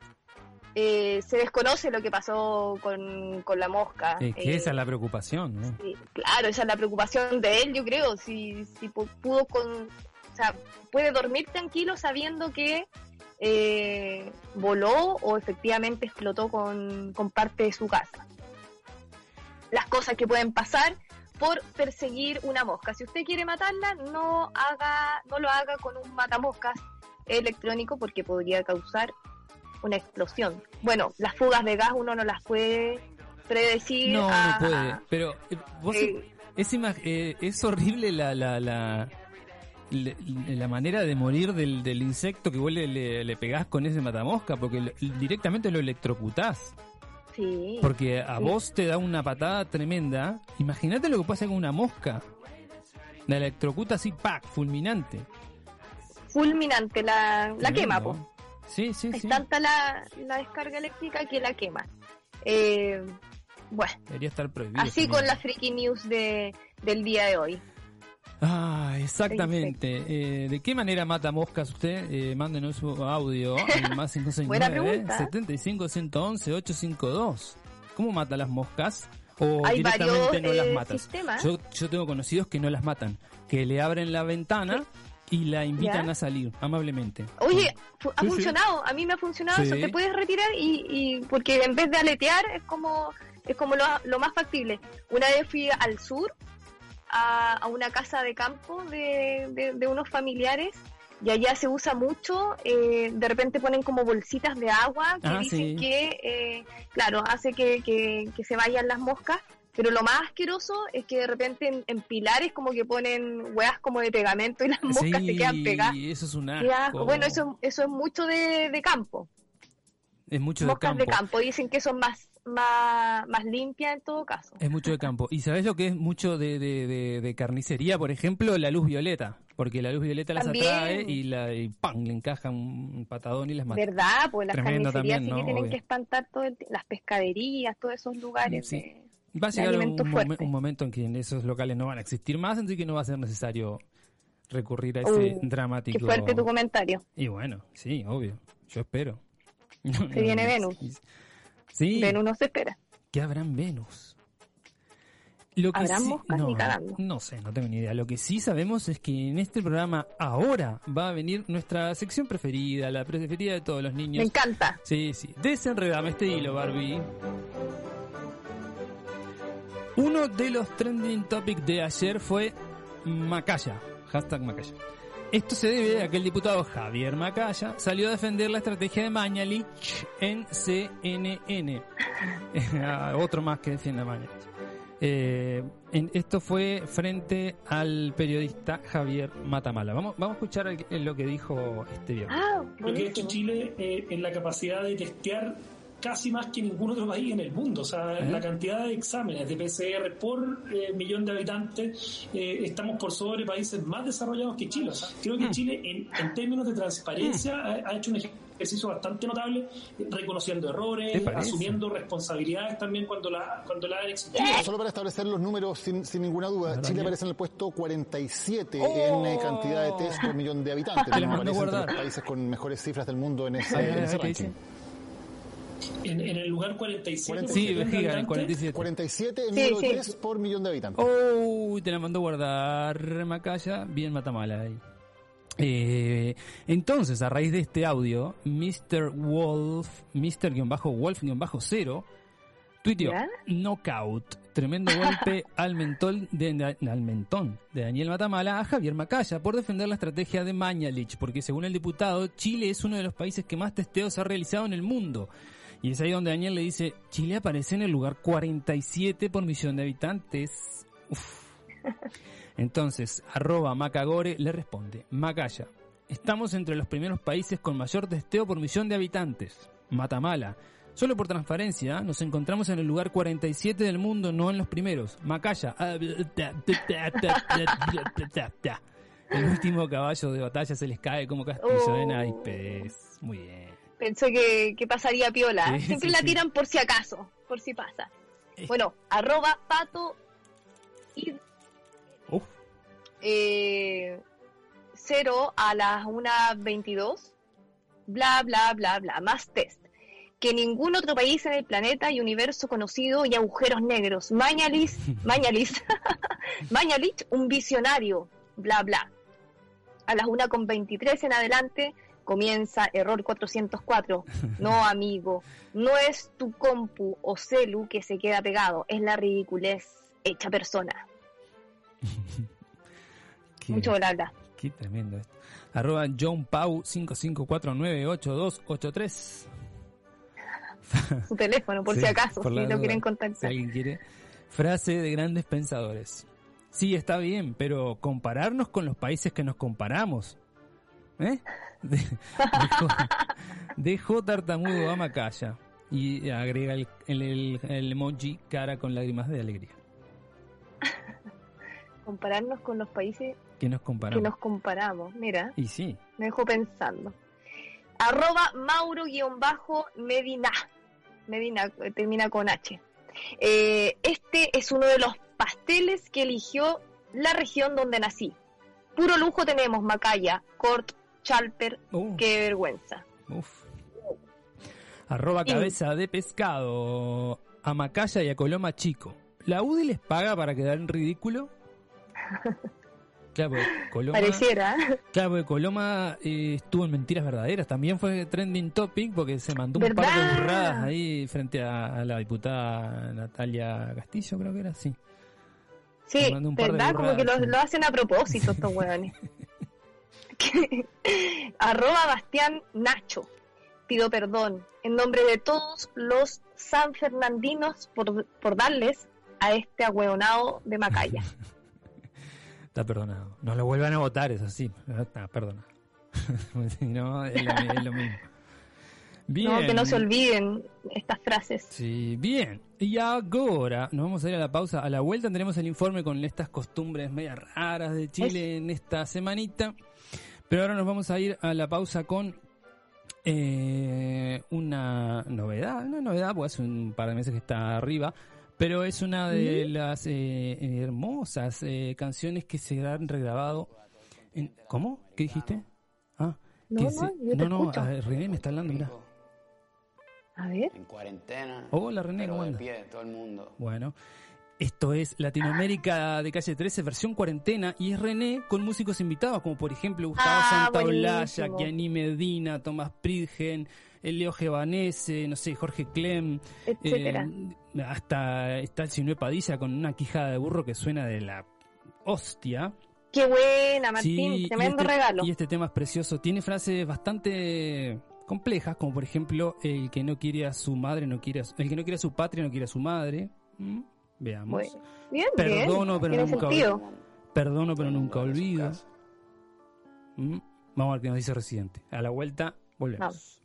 Eh, se desconoce lo que pasó con, con la mosca. Es que Eh, esa es la preocupación, ¿no? Sí, claro, esa es la preocupación de él, yo creo. Si, si pu- pudo con. O sea, puede dormir tranquilo sabiendo que eh, voló o efectivamente explotó con, con parte de su casa. Las cosas que pueden pasar por perseguir una mosca. Si usted quiere matarla, no haga, no lo haga con un matamoscas electrónico porque podría causar una explosión. Bueno, las fugas de gas uno no las puede predecir. No, a- no puede. Pero eh, vos Eh, es, eh, es horrible la, la, la, la manera de morir del, del insecto que vos le, le, le pegás con ese matamosca, porque directamente lo electrocutás. Sí. Porque a Sí. vos te da una patada tremenda. Imagínate lo que pasa con una mosca. La electrocuta así, ¡pac! Fulminante. Fulminante la, la quema, po. Sí, sí, Es sí. tanta la, la descarga eléctrica que la quema. Eh, bueno, Debería estar prohibido. así con la freaky news de, del día de hoy. Ah, exactamente. Eh, ¿De qué manera mata moscas usted? Eh, mándenos su audio al más Buena 569 pregunta. 75 111 852. ¿Cómo mata las moscas? O Hay directamente varios no las eh, matas. Yo, yo tengo conocidos que no las matan, que le abren la ventana y la invitan ¿Ya? a salir amablemente. Oye, ha Sí, sí. funcionado, a mí me ha funcionado eso, te puedes retirar y, y porque en vez de aletear es como es como lo, lo más factible. Una vez fui al sur a, a una casa de campo de, de- de unos familiares y allá se usa mucho, eh, de repente ponen como bolsitas de agua que Ah, dicen sí. que, eh, claro, hace que, que- que se vayan las moscas. Pero lo más asqueroso es que de repente en, en pilares como que ponen hueas como de pegamento y las moscas se quedan pegadas. eso es un asco. Bueno, eso, eso es mucho de, de campo. es mucho de Moscas campo. de campo. Dicen que son más, más, más limpias en todo caso. Es mucho de campo. ¿Y sabes lo que es mucho de, de, de- de carnicería? Por ejemplo, la luz violeta. Porque la luz violeta las También. atrae y, la, y ¡pam! le encaja un patadón y las mata. ¿Verdad? Pues las Tremendo carnicerías también, sí que ¿no? tienen Obvio. que espantar todo el las pescaderías, todos esos lugares. Sí. de- Va a llegar un, fuerte. un momento en que en esos locales no van a existir más, entonces que no va a ser necesario recurrir a ese Uh, dramático. Qué fuerte tu comentario. Y bueno, sí, obvio. Yo espero. Se viene Venus. Sí, Venus no se espera. que habrán Venus. Lo que ¿Habrán sí- no, no sé, no tengo ni idea. Lo que sí sabemos es que en este programa ahora va a venir nuestra sección preferida, la preferida de todos los Me niños. encanta. Sí, sí. Desenredame este hilo, Barbie. Uno de los trending topics de ayer fue Macaya. Hashtag Macaya. Esto se debe a que el diputado Javier Macaya salió a defender la estrategia de Mañalich en CNN. Ah, Otro más que defiende a Mañalich. Eh, en- esto fue frente al periodista Javier Matamala. Vamos, vamos a escuchar el- lo que dijo este viernes. Ah, Lo que ha hecho. Chile eh, en la capacidad de testear casi más que ningún otro país en el mundo. O sea, ¿Eh? la cantidad de exámenes de PCR por eh, millón de habitantes, eh, estamos por sobre países más desarrollados que Chile. O sea, creo Mm. que Chile, en, en términos de transparencia, ha, ha hecho un ejercicio bastante notable, eh, reconociendo ¿Te errores, asumiendo responsabilidades también cuando la, cuando la han existido. Solo para establecer los números sin, sin ninguna duda, Chile bien. aparece en el puesto 47 ¡Oh! en eh, cantidad de test por millón de habitantes. Te las ¿no? mandó Aparece entre los países con mejores cifras del mundo en ese, en ese ranking. En, en el lugar 47. por Sí, vejiga, en habitantes, 47. 47 en Sí, número sí. de test por millón de habitantes. Uy, te la mandó guardar Macaya. Bien Matamala ahí. Eh, entonces, a raíz de este audio, Mr. Wolf, Mr-Wolf-0, tuiteó, knockout, tremendo golpe al mentón, de, al mentón de Daniel Matamala a Javier Macaya por defender la estrategia de Mañalich, porque según el diputado, Chile es uno de los países que más testeos ha realizado en el mundo. Y es ahí donde Daniel le dice, Chile aparece en el lugar 47 por millón de habitantes. Uf. Entonces, arroba Macagore le responde, Macaya, estamos entre los primeros países con mayor testeo por millón de habitantes. Matamala, solo por transparencia, nos encontramos en el lugar 47 del mundo, no en los primeros. Macaya, el último caballo de batalla se les cae como castillo Oh. de naipes. Muy bien. Pensó que, que pasaría piola. Sí, Siempre sí, la sí. tiran por si acaso, por si pasa. Eh. Bueno, arroba pato y Uf. eh, 0 a las 1.22, bla, bla, bla, bla, más test. Que ningún otro país en el planeta y universo conocido y agujeros negros. Mañalis, Mañalis, Mañalich, un visionario, bla, bla. A las 1.23 en adelante comienza error 404. No, amigo, no es tu compu o celu que se queda pegado, es la ridiculez hecha persona. Qué- Mucho bla, bla. Qué tremendo esto. Arroba John Pau 55498283. su teléfono, por Sí, si acaso, por si lo duda. quieren Si contactar. alguien quiere. Frase de grandes pensadores. Sí, está bien, pero compararnos con los países que nos comparamos. ¿Eh? De- dejó, dejó tartamudo a Macaya. Y agrega el, el- emoji cara con lágrimas de alegría. Compararnos con los países Que nos que comparamos. nos comparamos. Mira, Y sí. me dejó pensando. Arroba Mauro-Medina. Medina eh, termina con H. Eh, este es uno de los pasteles que eligió la región donde nací. Puro lujo tenemos Macaya, Cort, Chalper, Uh, qué vergüenza. uf. Arroba Y- cabeza de pescado. A Macaya y a Coloma Chico. ¿La UDI les paga para quedar en ridículo? Claro, Coloma, Pareciera. claro, porque Coloma eh, estuvo en Mentiras Verdaderas. También fue trending topic porque se mandó un par de burradas ahí frente a, a la diputada Natalia Castillo, creo que era, sí. Sí, ¿verdad? Como que lo, lo hacen a propósito estos hueones. Arroba Bastián Nacho. Pido perdón en nombre de todos los sanfernandinos por, por darles a este ahueonado de Macaya. Está perdonado. No lo vuelvan a votar, eso sí. Está perdonado. Si no, es lo, es lo mismo. Bien. No, que no se olviden estas frases. Sí, bien. Y ahora nos vamos a ir a la pausa. A la vuelta tendremos el informe con estas costumbres medias raras de Chile en esta semanita. Pero ahora nos vamos a ir a la pausa con eh, una novedad. Una novedad, pues hace un par de meses que está arriba. Pero es una de las eh, hermosas eh, canciones que se han regrabado. En, ¿Cómo? ¿Qué dijiste? Ah, No, que no, se- yo te no, no, escucho. a ver, René me está hablando, mira. A ver. En cuarentena. Hola, René, ¿cómo andas? pie, todo el mundo. Bueno, esto es Latinoamérica de calle 13, versión cuarentena, y es René con músicos invitados, como por ejemplo Gustavo Ah, Santaolalla. Gianni Medina, Tomás Pridgen, Leo Gevanese, no sé, Jorge Clem, Etcétera. eh, hasta está el Sinue Padilla con una quijada de burro que suena de la hostia. Qué buena, Martín. Sí, y Tremendo este- regalo. Y este tema es precioso. Tiene frases bastante complejas, como por ejemplo, el que no quiere a su madre, no quiere a su- el que no quiere a su patria, no quiere a su madre. ¿Mm? Veamos. Bueno, bien, Perdono, bien. pero Tiene nunca sentido. Perdono, pero nunca olvido. Mm, Vamos a ver qué nos dice Residente. A la vuelta, volvemos. Vamos.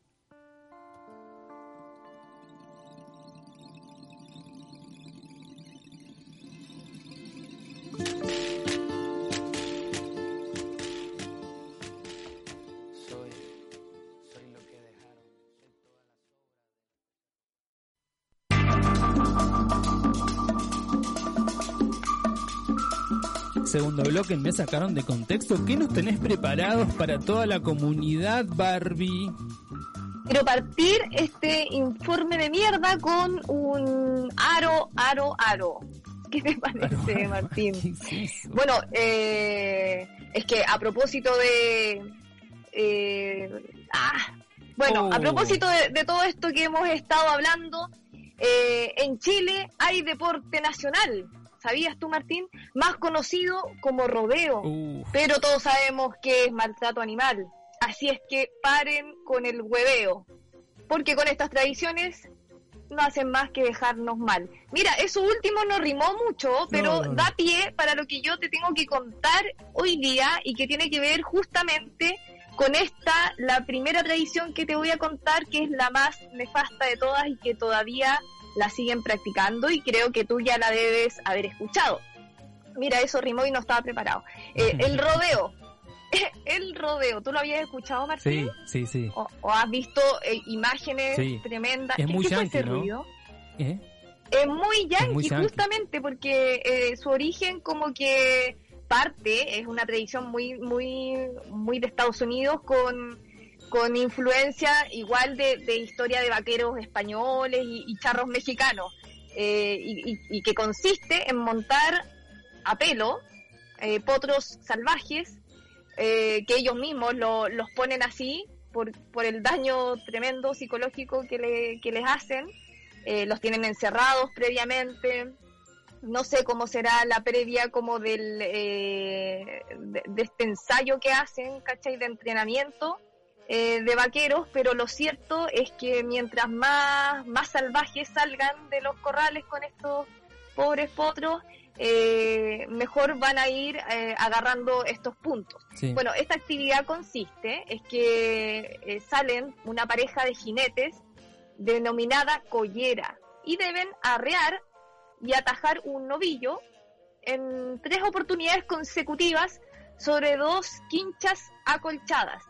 Segundo bloque, me sacaron de contexto. ¿Qué nos tenés preparados para toda la comunidad Barbie? Quiero partir este informe de mierda con un aro, aro, aro. ¿Qué te parece, Martín? Bueno, eh, es que a propósito de... eh, ah, bueno, a Oh. propósito de, de todo esto que hemos estado hablando, eh, en Chile hay deporte nacional. ¿Sabías tú, Martín? Más conocido como rodeo. Uf. Pero todos sabemos que es maltrato animal. Así es que paren con el hueveo. Porque con estas tradiciones no hacen más que dejarnos mal. Mira, eso último no rimó mucho, pero no, no. da pie para lo que yo te tengo que contar hoy día y que tiene que ver justamente con esta, la primera tradición que te voy a contar, que es la más nefasta de todas y que todavía la siguen practicando y creo que tú ya la debes haber escuchado. Mira, eso rimó y no estaba preparado. Eh, el rodeo. El rodeo, ¿tú lo habías escuchado, Martín? Sí, sí, sí. O, o has visto eh, imágenes Sí. tremendas? Es ¿Qué, muy qué fue yankee, ese ¿no? ruido? ¿Eh? Es muy yankee, muy yankee. justamente porque eh, su origen como que parte, es una tradición muy, muy, muy de Estados Unidos con, con influencia igual de, de historia de vaqueros españoles y, charros mexicanos, eh, y, que consiste en montar a pelo eh, potros salvajes, eh, que ellos mismos lo- los ponen así por, por el daño tremendo psicológico que, le, que les hacen, los tienen encerrados previamente, no sé cómo será la previa como del de, de este ensayo que hacen, ¿cachai? De entrenamiento eh, de vaqueros, pero lo cierto es que mientras más, más salvajes salgan de los corrales con estos pobres potros, eh, mejor van a ir eh, agarrando estos puntos. Sí. Bueno, esta actividad consiste es que eh, salen una pareja de jinetes denominada collera y deben arrear y atajar un novillo en tres oportunidades consecutivas sobre dos quinchas acolchadas.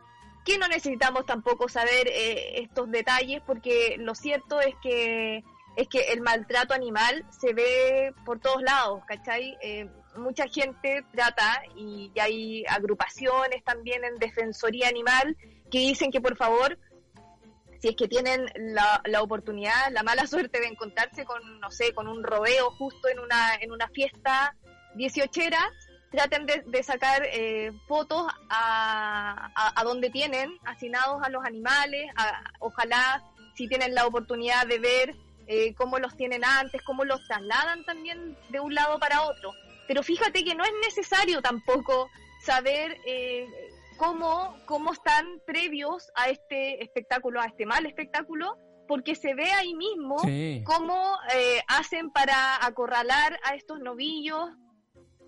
Que no necesitamos tampoco saber eh, estos detalles porque lo cierto es que es que el maltrato animal se ve por todos lados, ¿cachai? Eh, mucha gente trata y, hay agrupaciones también en defensoría animal que dicen que por favor si es que tienen la, la oportunidad, la mala suerte de encontrarse con, no sé, con un rodeo justo en una, en una fiesta dieciochera, traten de, de sacar eh, fotos a, a, a donde tienen asignados a los animales, a- ojalá si tienen la oportunidad de ver eh, cómo los tienen antes, cómo los trasladan también de un lado para otro. Pero fíjate que no es necesario tampoco saber eh, cómo, cómo están previos a este espectáculo, a este mal espectáculo, porque se ve ahí mismo Sí. cómo eh, hacen para acorralar a estos novillos,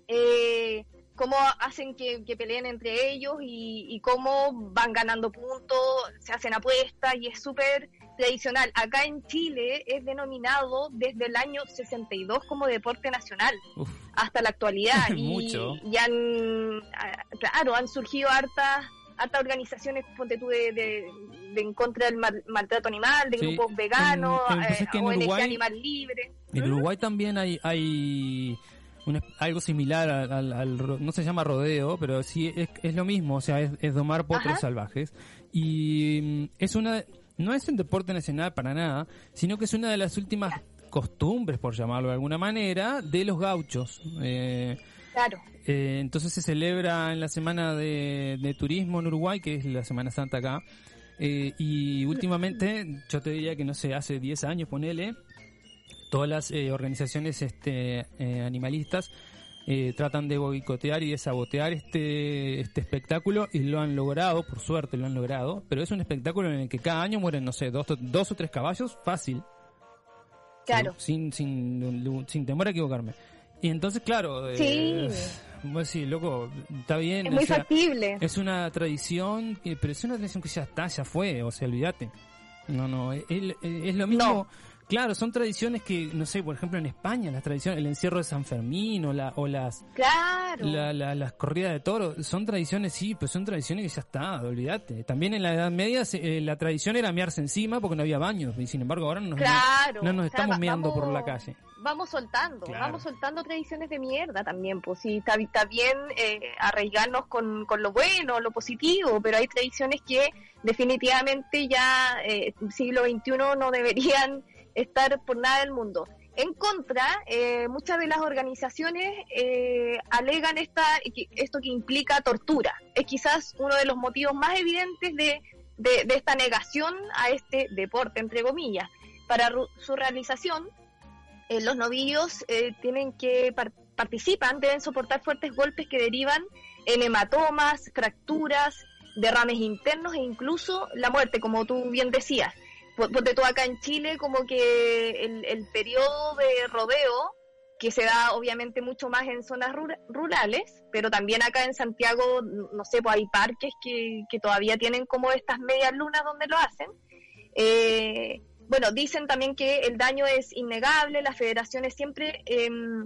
eh, cómo hacen que, que peleen entre ellos y, y cómo van ganando puntos, se hacen apuestas y es súper tradicional. Acá en Chile es denominado desde el año 62 como deporte nacional Uf. hasta la actualidad. y, Mucho. y han, ah, claro, han surgido hartas hartas organizaciones ponte tú, de, de, de en contra del mal- maltrato animal, de Sí, grupos veganos, en- en- pues es que en ONG Uruguay- Animal Libre. En Uruguay también hay, hay una- algo similar al, al- al no se llama rodeo, pero sí es, es lo mismo, o sea, es, es domar potros Ajá. salvajes. Y mm, es una, no es un deporte nacional para nada, sino que es una de las últimas costumbres, por llamarlo de alguna manera, de los gauchos. Eh, Claro. eh, entonces se celebra en la semana de, de turismo en Uruguay, que es la Semana Santa acá. Eh, y últimamente, yo te diría que no sé, hace 10 años, ponele, todas las eh, organizaciones este, eh, animalistas eh, tratan de boicotear y de sabotear este, este espectáculo y lo han logrado, por suerte lo han logrado, pero es un espectáculo en el que cada año mueren, no sé, dos, dos o tres caballos, fácil. Claro. Sin, sin, sin temor a equivocarme. Y entonces, claro, Sí. eh, vos decís, loco, está bien. Es o muy sea, factible. Es una tradición, pero es una tradición que ya está, ya fue, o sea, olvídate. No, no, es, es- es lo mismo. Claro, son tradiciones que, no sé, por ejemplo en España, las tradiciones, el encierro de San Fermín o, la, o las, Claro. la- la- las corridas de toros, son tradiciones, sí, pero son tradiciones que ya está, olvídate. También en la Edad Media se- eh, la tradición era mearse encima porque no había baños, y sin embargo ahora no nos, Claro. no estamos va- meando por la calle. Vamos soltando, Claro. vamos soltando tradiciones de mierda también, pues sí, está, está bien eh, arraigarnos con, con lo bueno, lo positivo, pero hay tradiciones que definitivamente ya eh, siglo XXI no deberían estar por nada del mundo. En contra, eh, muchas de las organizaciones eh, alegan esta, esto que implica tortura. Es quizás uno de los motivos más evidentes de, de- esta negación a este deporte, entre comillas. Para su realización, eh, los novillos eh, tienen que par- participan, deben soportar fuertes golpes que derivan en hematomas, fracturas, derrames internos e incluso la muerte, como tú bien decías. Ponte tú acá en Chile, como que el, el periodo de rodeo, que se da obviamente mucho más en zonas rura- rurales, pero también acá en Santiago, no sé, pues hay parques que, que todavía tienen como estas medias lunas donde lo hacen. Eh, bueno, dicen también que el daño es innegable, las federaciones siempre em,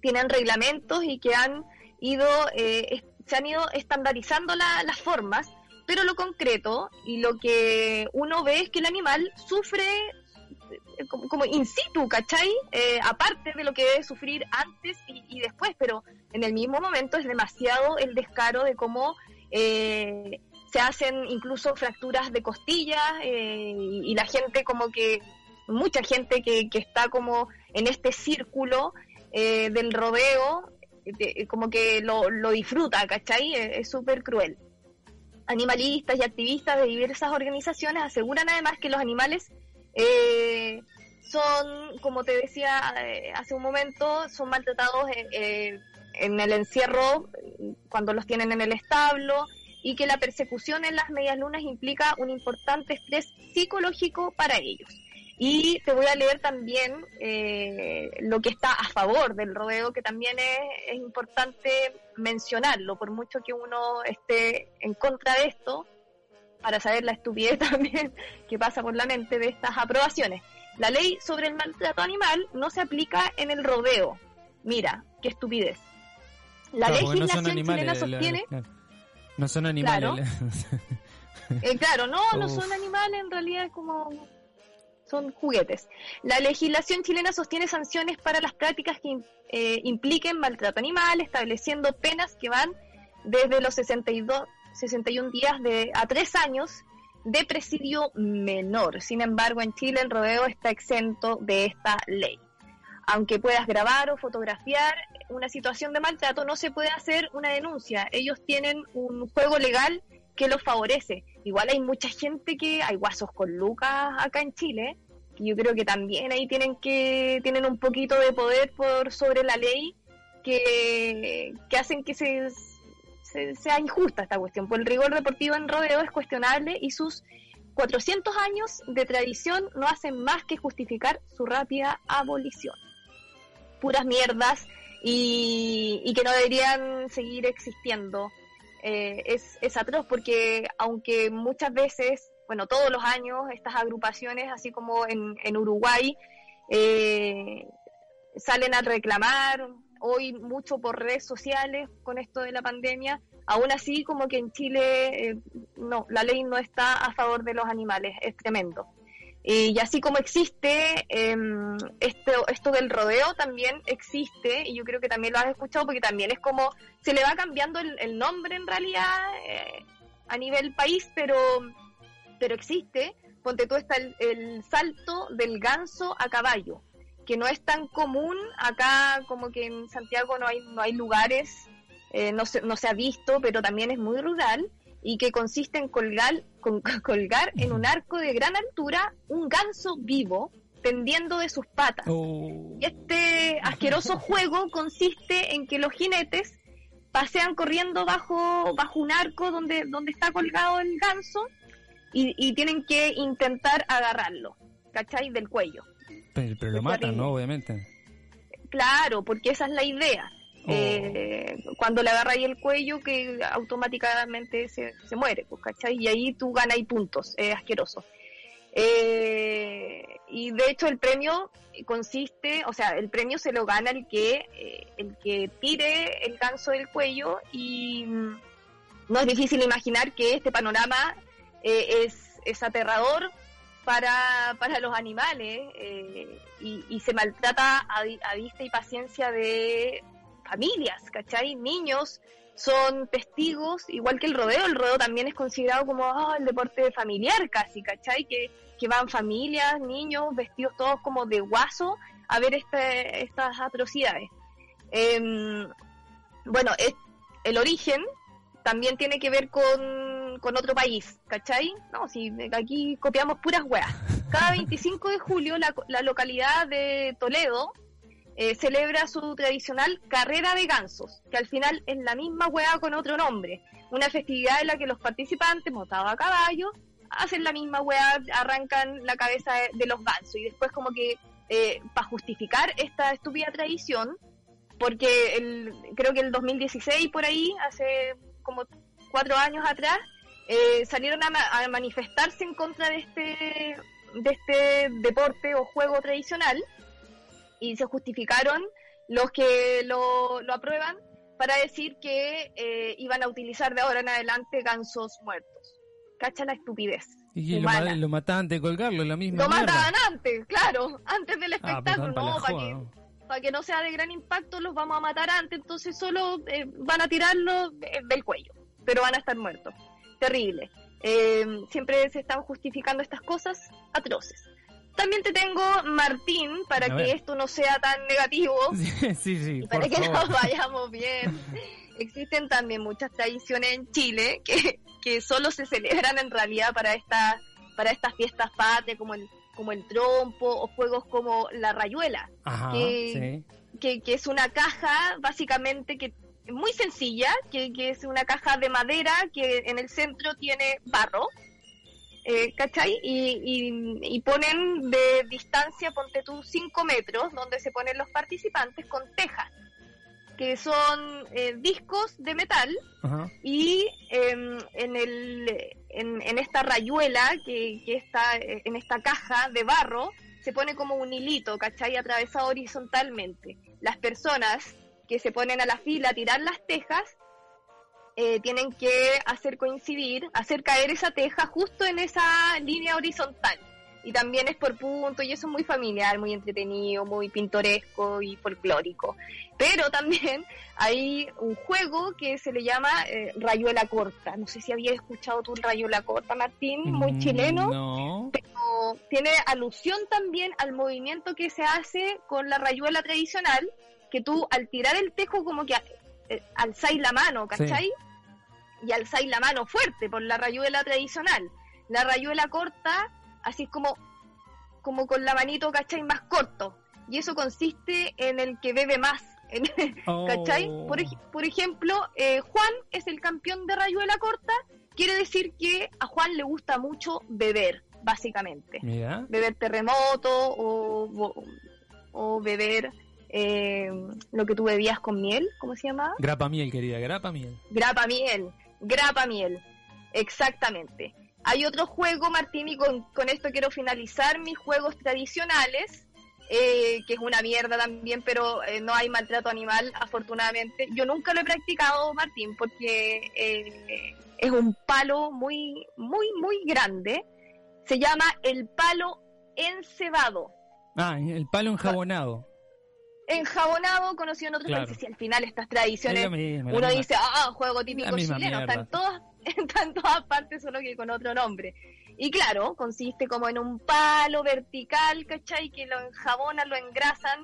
tienen reglamentos y que han ido, eh, se han ido estandarizando la- las formas, pero lo concreto y lo que uno ve es que el animal sufre eh, como, como in situ, ¿cachai? Eh, aparte de lo que debe sufrir antes y, después, pero en el mismo momento es demasiado el descaro de cómo eh, se hacen incluso fracturas de costillas eh, y, la gente como que, mucha gente que, que está como en este círculo del rodeo, como que lo, lo disfruta, ¿cachai? Es súper cruel. Animalistas y activistas de diversas organizaciones aseguran además que los animales eh, son, como te decía eh, hace un momento, son maltratados eh, eh, en el encierro cuando los tienen en el establo y que la persecución en las medias lunas implica un importante estrés psicológico para ellos. Y te voy a leer también eh, lo que está a favor del rodeo, que también es, es importante mencionarlo, por mucho que uno esté en contra de esto, para saber la estupidez también que pasa por la mente de estas aprobaciones. La ley sobre el maltrato animal no se aplica en el rodeo. Mira, qué estupidez. La Claro, no legislación animales, chilena la- la- sostiene... No son animales. Eh, claro, no, no Uf. son animales, en realidad es como son juguetes. La legislación chilena sostiene sanciones para las prácticas que eh, impliquen maltrato animal, estableciendo penas que van desde los 62, 61 días de, a 3 años de presidio menor. Sin embargo, en Chile el rodeo está exento de esta ley. Aunque puedas grabar o fotografiar una situación de maltrato, no se puede hacer una denuncia. Ellos tienen un juego legal que los favorece. Igual hay mucha gente que hay guasos con lucas acá en Chile, yo creo que también ahí tienen que tienen un poquito de poder por sobre la ley que, que hacen que se, se- sea injusta esta cuestión. Pues el rigor deportivo en rodeo es cuestionable y sus 400 años de tradición no hacen más que justificar su rápida abolición. Puras mierdas y, y que no deberían seguir existiendo. Eh, es, es atroz porque aunque muchas veces, bueno, todos los años estas agrupaciones, así como en, en Uruguay, eh, salen a reclamar, hoy mucho por redes sociales con esto de la pandemia, aún así como que en Chile eh, no, la ley no está a favor de los animales, es tremendo. Y así como existe em, esto, esto del rodeo, también existe, y yo creo que también lo has escuchado, porque también es como, se le va cambiando el, el nombre en realidad eh, a nivel país, pero, pero existe. Ponte tú está el, el salto del ganso a caballo, que no es tan común, acá como que en Santiago no hay, no hay lugares, eh, no, se, no se ha visto, pero también es muy rural y que consiste en colgar, con- colgar en un arco de gran altura un ganso vivo pendiendo de sus patas. Oh. Y este asqueroso juego consiste en que los jinetes pasean corriendo bajo, bajo un arco donde, donde está colgado el ganso y, y tienen que intentar agarrarlo, ¿cachai? Del cuello. Pero, pero lo matan. ¿no? Obviamente. Claro, porque esa es la idea. Oh. Eh, cuando le agarra ahí el cuello, que automáticamente se, se muere, pues, ¿cachai? Y ahí tú ganas ahí puntos, es asqueroso. Eh, y de hecho el premio consiste, o sea, el premio se lo gana el que, eh, el que tire el ganso del cuello y mm, no es difícil imaginar que este panorama es, es aterrador para, para los animales y, y se maltrata a vista y paciencia de familias, ¿cachai? Niños son testigos, igual que el rodeo, el rodeo también es considerado como ah, el deporte familiar casi, ¿cachai? Que, que van familias, niños, vestidos todos como de guaso a ver este, estas atrocidades. Em, bueno, es, el origen también tiene que ver con, con otro país, ¿cachai? No, si aquí copiamos puras weas. Cada 25 de julio la, la localidad de Toledo eh, celebra su tradicional carrera de gansos, que al final es la misma wea con otro nombre. Una festividad en la que los participantes, montados a caballo, hacen la misma wea, arrancan la cabeza de, de los gansos y después como que para justificar esta estúpida tradición, porque el, creo que el 2016 por ahí, hace como cuatro años atrás, eh, salieron a, ma- a manifestarse en contra de este, de este deporte o juego tradicional y se justificaron los que lo, lo aprueban para decir que eh, iban a utilizar de ahora en adelante gansos muertos. Cacha la estupidez. Y lo, lo mataban antes de colgarlo, la misma Lo mierda. mataban antes, claro, antes del Ah, pues espectáculo, están para la no, para joda, que, ¿no? para que no sea de gran impacto, los vamos a matar antes, entonces solo eh, van a tirarlo eh, del cuello, pero van a estar muertos. Terrible. Eh, siempre se están justificando estas cosas atroces. También te tengo, Martín, para A que ver. esto no sea tan negativo Sí, sí, sí, y para que favor. nos vayamos bien. Existen también muchas tradiciones en Chile que, que solo se celebran en realidad para esta, para estas fiestas patrias, como el, como el trompo o juegos como la rayuela, Ajá, que- sí. que, que es una caja básicamente que muy sencilla, que, que es una caja de madera que en el centro tiene barro, eh, ¿cachai? Y, y, y ponen de distancia, ponte tú, 5 metros, donde se ponen los participantes con tejas, que son eh, discos de metal Ajá. y em, en, el, en, en esta rayuela que, que está eh, en esta caja de barro se pone como un hilito, ¿cachai? Atravesado horizontalmente. Las personas que se ponen a la fila a tirar las tejas eh, tienen que hacer coincidir, hacer caer esa teja justo en esa línea horizontal. Y también es por punto, y eso es muy familiar, muy entretenido, muy pintoresco y folclórico. Pero también hay un juego que se le llama eh, Rayuela Corta. No sé si habías escuchado tú el Rayuela Corta, Martín, muy Mm, chileno. No. pero tiene alusión también al movimiento que se hace con la rayuela tradicional, que tú al tirar el tejo como que eh, alzáis la mano, ¿cachai? Y alzáis la mano fuerte por la rayuela tradicional. La rayuela corta, así es como, como con la manito, ¿cachai? Más corto. Y eso consiste en el que bebe más. Oh. ¿Cachai? Por, ej- por ejemplo, eh, Juan es el campeón de rayuela corta, quiere decir que a Juan le gusta mucho beber, básicamente. Mira. Beber terremoto o, o- o beber eh, lo que tú bebías con miel, ¿cómo se llama? Grapa miel, querida, grapa miel. Grapa miel, grapa miel, exactamente. Hay otro juego, Martín, y con, con esto quiero finalizar mis juegos tradicionales, eh, que es una mierda también, pero eh, no hay maltrato animal, afortunadamente. Yo nunca lo he practicado, Martín, porque eh, es un palo muy, muy, muy grande. Se llama el palo encebado. Ah, el palo enjabonado. Enjabonado, conocido en otros Claro. países, y al final estas tradiciones uno dice, ah, juego típico chileno, está en, mierda. todas, está en todas partes, solo que con otro nombre. Y claro, consiste como en un palo vertical, ¿cachai? Que lo enjabonan, lo engrasan,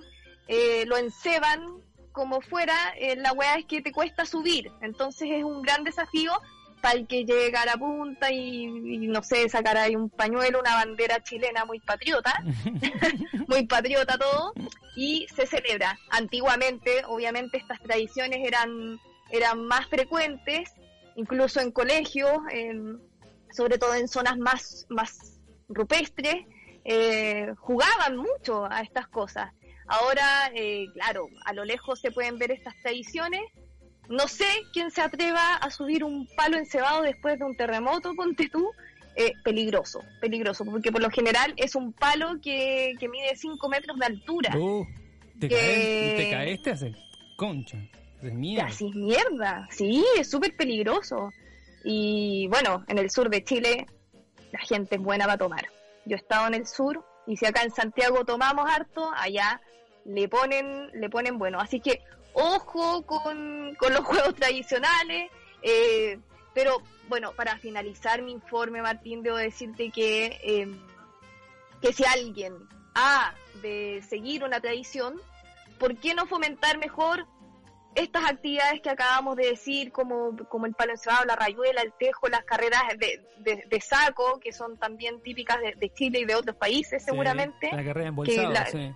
eh, lo enceban como fuera. eh, la weá es que te cuesta subir, entonces es un gran desafío el que llega a la punta y, y, no sé, sacar ahí un pañuelo, una bandera chilena muy patriota muy patriota todo, y se celebra. Antiguamente, obviamente, estas tradiciones eran, eran más frecuentes, incluso en colegios, en- sobre todo en zonas más, más rupestres, eh, jugaban mucho a estas cosas. Ahora, eh, claro, a lo lejos se pueden ver estas tradiciones. No sé quién se atreva a subir un palo encebado después de un terremoto, ponte tú. Eh, peligroso, peligroso, porque por lo general es un palo que, que mide 5 metros de altura. Uh, te, Que- caes, te caes, te haces concha. De mierda. Así es mierda, sí, es súper peligroso. Y bueno, en el sur de Chile la gente es buena para tomar. Yo he estado en el sur y si acá en Santiago tomamos harto, allá le ponen, le ponen bueno. Así que ojo con, con los juegos tradicionales. eh, pero bueno, para finalizar mi informe, Martín, debo decirte que, eh, que si alguien ha de seguir una tradición, ¿por qué no fomentar mejor estas actividades que acabamos de decir, como, como el palo encebado, la rayuela, el tejo, las carreras de, de- de saco, que son también típicas de, de Chile y de otros países, Sí, seguramente. La carrera embolsada, la- sí.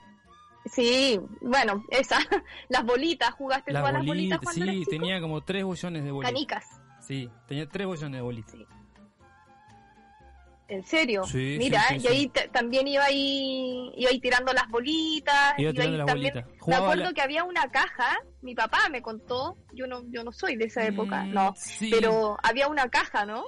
Sí, bueno, esa, las bolitas, ¿jugaste Las todas las bolitas cuando sí, eras tenía como tres bollones de bolitas. Canicas, Sí, tenía tres bollones de bolitas. en serio. Sí, Mira, sí, sí, y ahí también iba ahí, iba ahí tirando las bolitas. Iba iba ahí las también- bolitas. Me acuerdo la- que había una caja, mi papá me contó, yo no, yo no soy de esa época, Mm, no, pero había una caja, ¿no?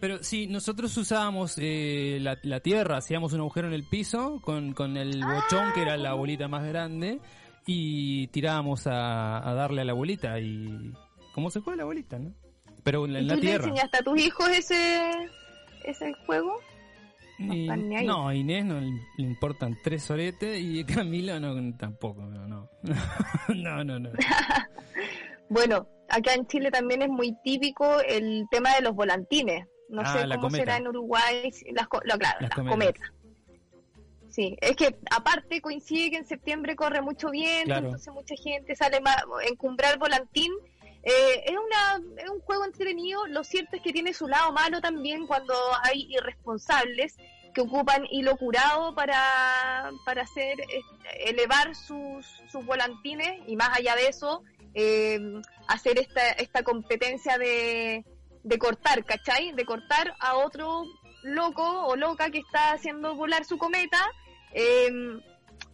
Pero sí, nosotros usábamos eh, la, la tierra, hacíamos un agujero en el piso con, con el Ah, bochón, que era la bolita más grande, y tirábamos a, a darle a la bolita. y ¿Cómo se juega la bolita, no? Pero en, ¿Y la tú le tierra. enseñaste a tus hijos ese, ese juego? Y- no, a Inés no le importan tres soretes y a Camilo no, tampoco, no, no. no, no, no. Bueno, acá en Chile también es muy típico el tema de los volantines. No Ah, sé cómo será en Uruguay, las, lo- claro, Las las cometas. cometas. Sí, es que aparte coincide que en septiembre corre mucho viento, Claro. entonces mucha gente sale más encumbrar volantín. Eh, es, una, es un juego entretenido, lo cierto es que tiene su lado malo también cuando hay irresponsables que ocupan hilo curado para, para hacer eh, elevar sus, sus volantines y más allá de eso eh, hacer esta, esta competencia de, de cortar, ¿cachai? De cortar a otro loco o loca que está haciendo volar su cometa. eh,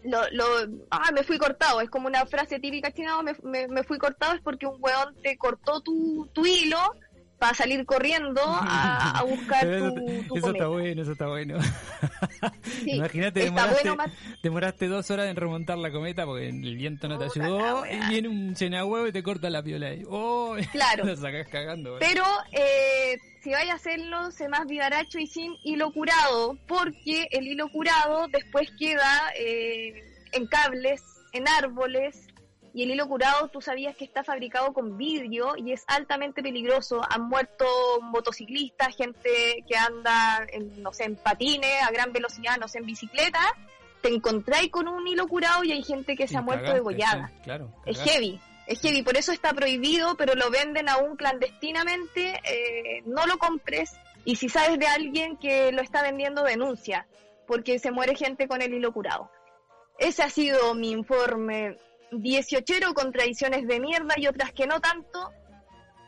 lo, lo, ah, me fui cortado, es como una frase típica china, me, me, me fui cortado es porque un weón te cortó tu, tu hilo para salir corriendo a, a buscar tu, eso, tu eso cometa. está bueno, eso está bueno. Sí, Imagínate, está demoraste, bueno, Mat- demoraste dos horas en remontar la cometa porque el viento no te Puta ayudó y viene un huevo y te corta la piola ahí. ¡Oh! Claro. Lo sacás cagando. Pero eh, si vaya a hacerlo, sé más vivaracho y sin hilo curado, porque el hilo curado después queda eh, en cables, en árboles, y el hilo curado tú sabías que está fabricado con vidrio y es altamente peligroso. Han muerto motociclistas, gente que anda, en, no sé, en patines a gran velocidad, no sé, en bicicleta. Te encontráis con un hilo curado y hay gente que se Y ha muerto cagaste, degollada. sí, claro. Es heavy, es heavy, por eso está prohibido, pero lo venden aún clandestinamente, eh, no lo compres y si sabes de alguien que lo está vendiendo, denuncia, porque se muere gente con el hilo curado. Ese ha sido mi informe 18 con tradiciones de mierda y otras que no tanto,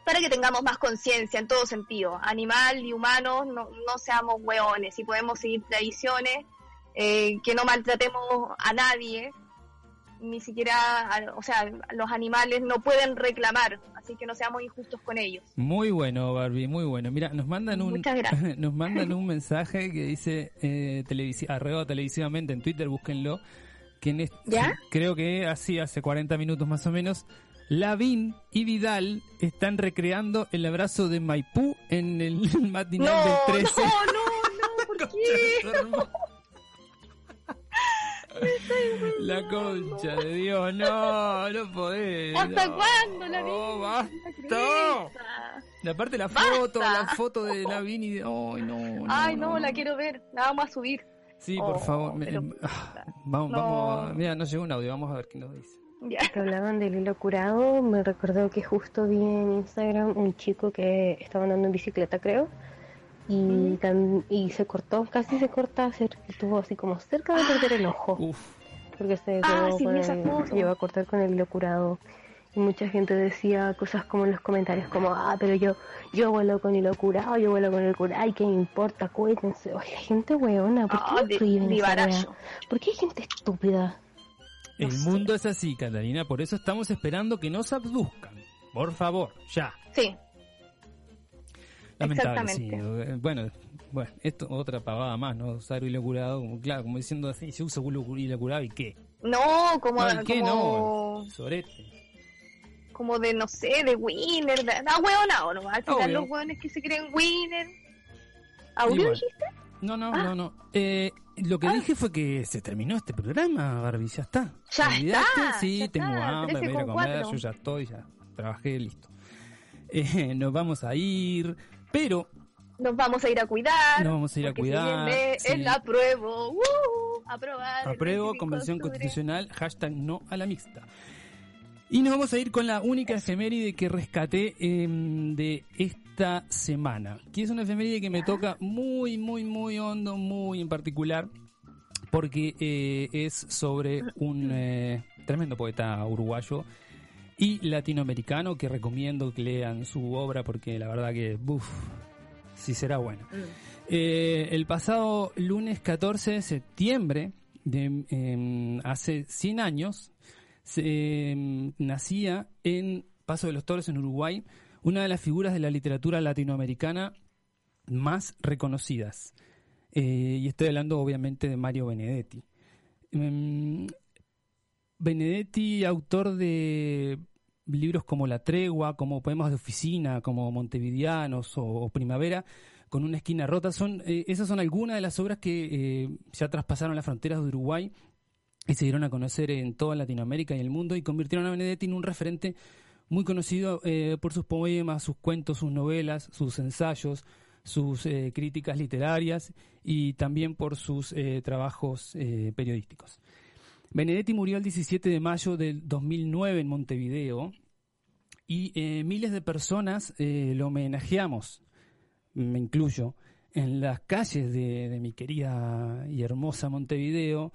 para que tengamos más conciencia en todo sentido, animal y humanos, no, no seamos hueones y podemos seguir tradiciones, eh, que no maltratemos a nadie, ni siquiera, o sea, los animales no pueden reclamar, así que no seamos injustos con ellos. Muy bueno, Barbie, muy bueno. Mira, nos mandan un nos mandan un mensaje que dice eh, televisi- arroba televisivamente en Twitter, búsquenlo, que en este- ¿Ya? creo que así hace 40 minutos más o menos, Lavín y Vidal están recreando el abrazo de Maipú en el matinal No, del no, 13. no, no, ¿por qué? La concha de Dios, no, no podés. ¿Hasta no. cuándo la vi? No, basta. Crudeza. Y aparte la Basta. foto, la foto de Lavín y de... Ay, no, no, Ay, no, la quiero ver, la vamos a subir. Sí, Oh, por favor. me- pero- ah, vamos, No. vamos. a- Mira, nos llegó un audio, vamos a ver qué nos dice. Ya. Que hablaban del hilo curado, me recordó que justo vi en Instagram un chico que estaba andando en bicicleta, creo, y, tam- y se cortó, casi se corta, cer- estuvo así como cerca de perder el ojo, Uf, porque se Ah, quedó sí, con el- se llevó a cortar con el hilo curado. Y mucha gente decía cosas como en los comentarios, como, ah, pero yo yo vuelo con hilo curado, yo vuelo con el curado, ay, ¿qué me importa? Cuídense. Oye, gente weona, ¿por qué qué hay gente estúpida? El mundo es así, Catalina, por eso estamos esperando que nos abduzcan. Por favor, ya. Sí, Lamentable, sí. Exactamente. Eh, Bueno, bueno, esto otra pavada más, ¿no? Usar hilo curado, como, claro, como diciendo así, se usa hilo hilo curado y qué. no, como, No, ¿y qué como, no? Sorete. Como de, no sé, de winner, de, da hueonado, ¿no? Al final Obvio. los hueones que se creen winner. ¿Audio Igual. dijiste? No, no, Ah. no, no. Eh, lo que dije fue que se terminó este programa, Barbie, ya está. Ya está, Sí, ya tengo está, hambre, 13 me voy a comer, yo ya estoy, ya trabajé, listo. Eh, nos vamos a ir, pero Nos vamos a ir a cuidar. nos vamos a ir a cuidar. Sí. el apruebo. ¡Uh! aprobar. Apruebo 25 Convención octubre. Constitucional, hashtag no a la mixta. Y nos vamos a ir con la única efeméride que rescaté em, de esta semana, que es una efeméride que me toca muy, muy, muy hondo, muy en particular, porque eh, es sobre un eh, tremendo poeta uruguayo y latinoamericano que recomiendo que lean su obra porque la verdad que, uff, sí será buena. Eh, el pasado lunes 14 de septiembre, de, em, hace 100 años, se, em, nacía en Paso de los Toros, en Uruguay, una de las figuras de la literatura latinoamericana más reconocidas. Eh, y estoy hablando obviamente de Mario Benedetti. Em, Benedetti, autor de libros como La Tregua, como Poemas de Oficina, como Montevideanos o, o Primavera, con una esquina rota, son eh, esas son algunas de las obras que eh, ya traspasaron las fronteras de Uruguay y se dieron a conocer en toda Latinoamérica y el mundo y convirtieron a Benedetti en un referente muy conocido eh, por sus poemas, sus cuentos, sus novelas, sus ensayos, sus eh, críticas literarias y también por sus eh, trabajos periodísticos. Benedetti murió el 17 de mayo del 2009 en Montevideo y miles de personas lo homenajeamos, me incluyo, en las calles de mi querida y hermosa Montevideo.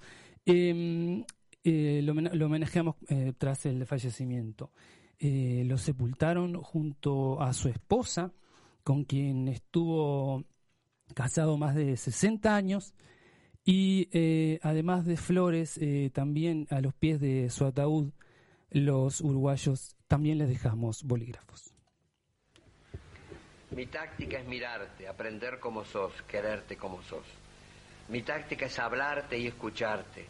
Eh, eh, lo, homena- lo homenajeamos eh, tras el fallecimiento. Eh, lo sepultaron junto a su esposa, con quien estuvo casado más de 60 años, y además de flores, también a los pies de su ataúd, los uruguayos también les dejamos bolígrafos. Mi táctica es mirarte, aprender como sos, quererte como sos. Mi táctica es hablarte y escucharte,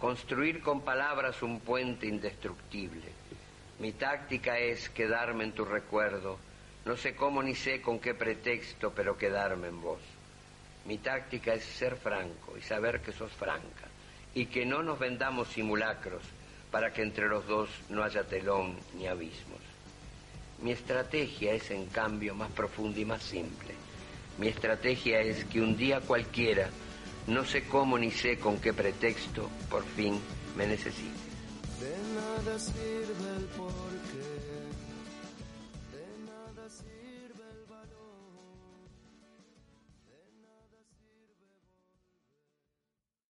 construir con palabras un puente indestructible. Mi táctica es quedarme en tu recuerdo, no sé cómo ni sé con qué pretexto, pero quedarme en vos. Mi táctica es ser franco y saber que sos franca y que no nos vendamos simulacros para que entre los dos no haya telón ni abismos. Mi estrategia es en cambio más profunda y más simple. Mi estrategia es que un día cualquiera, no sé cómo ni sé con qué pretexto, por fin me necesite. De nada sirve el porqué.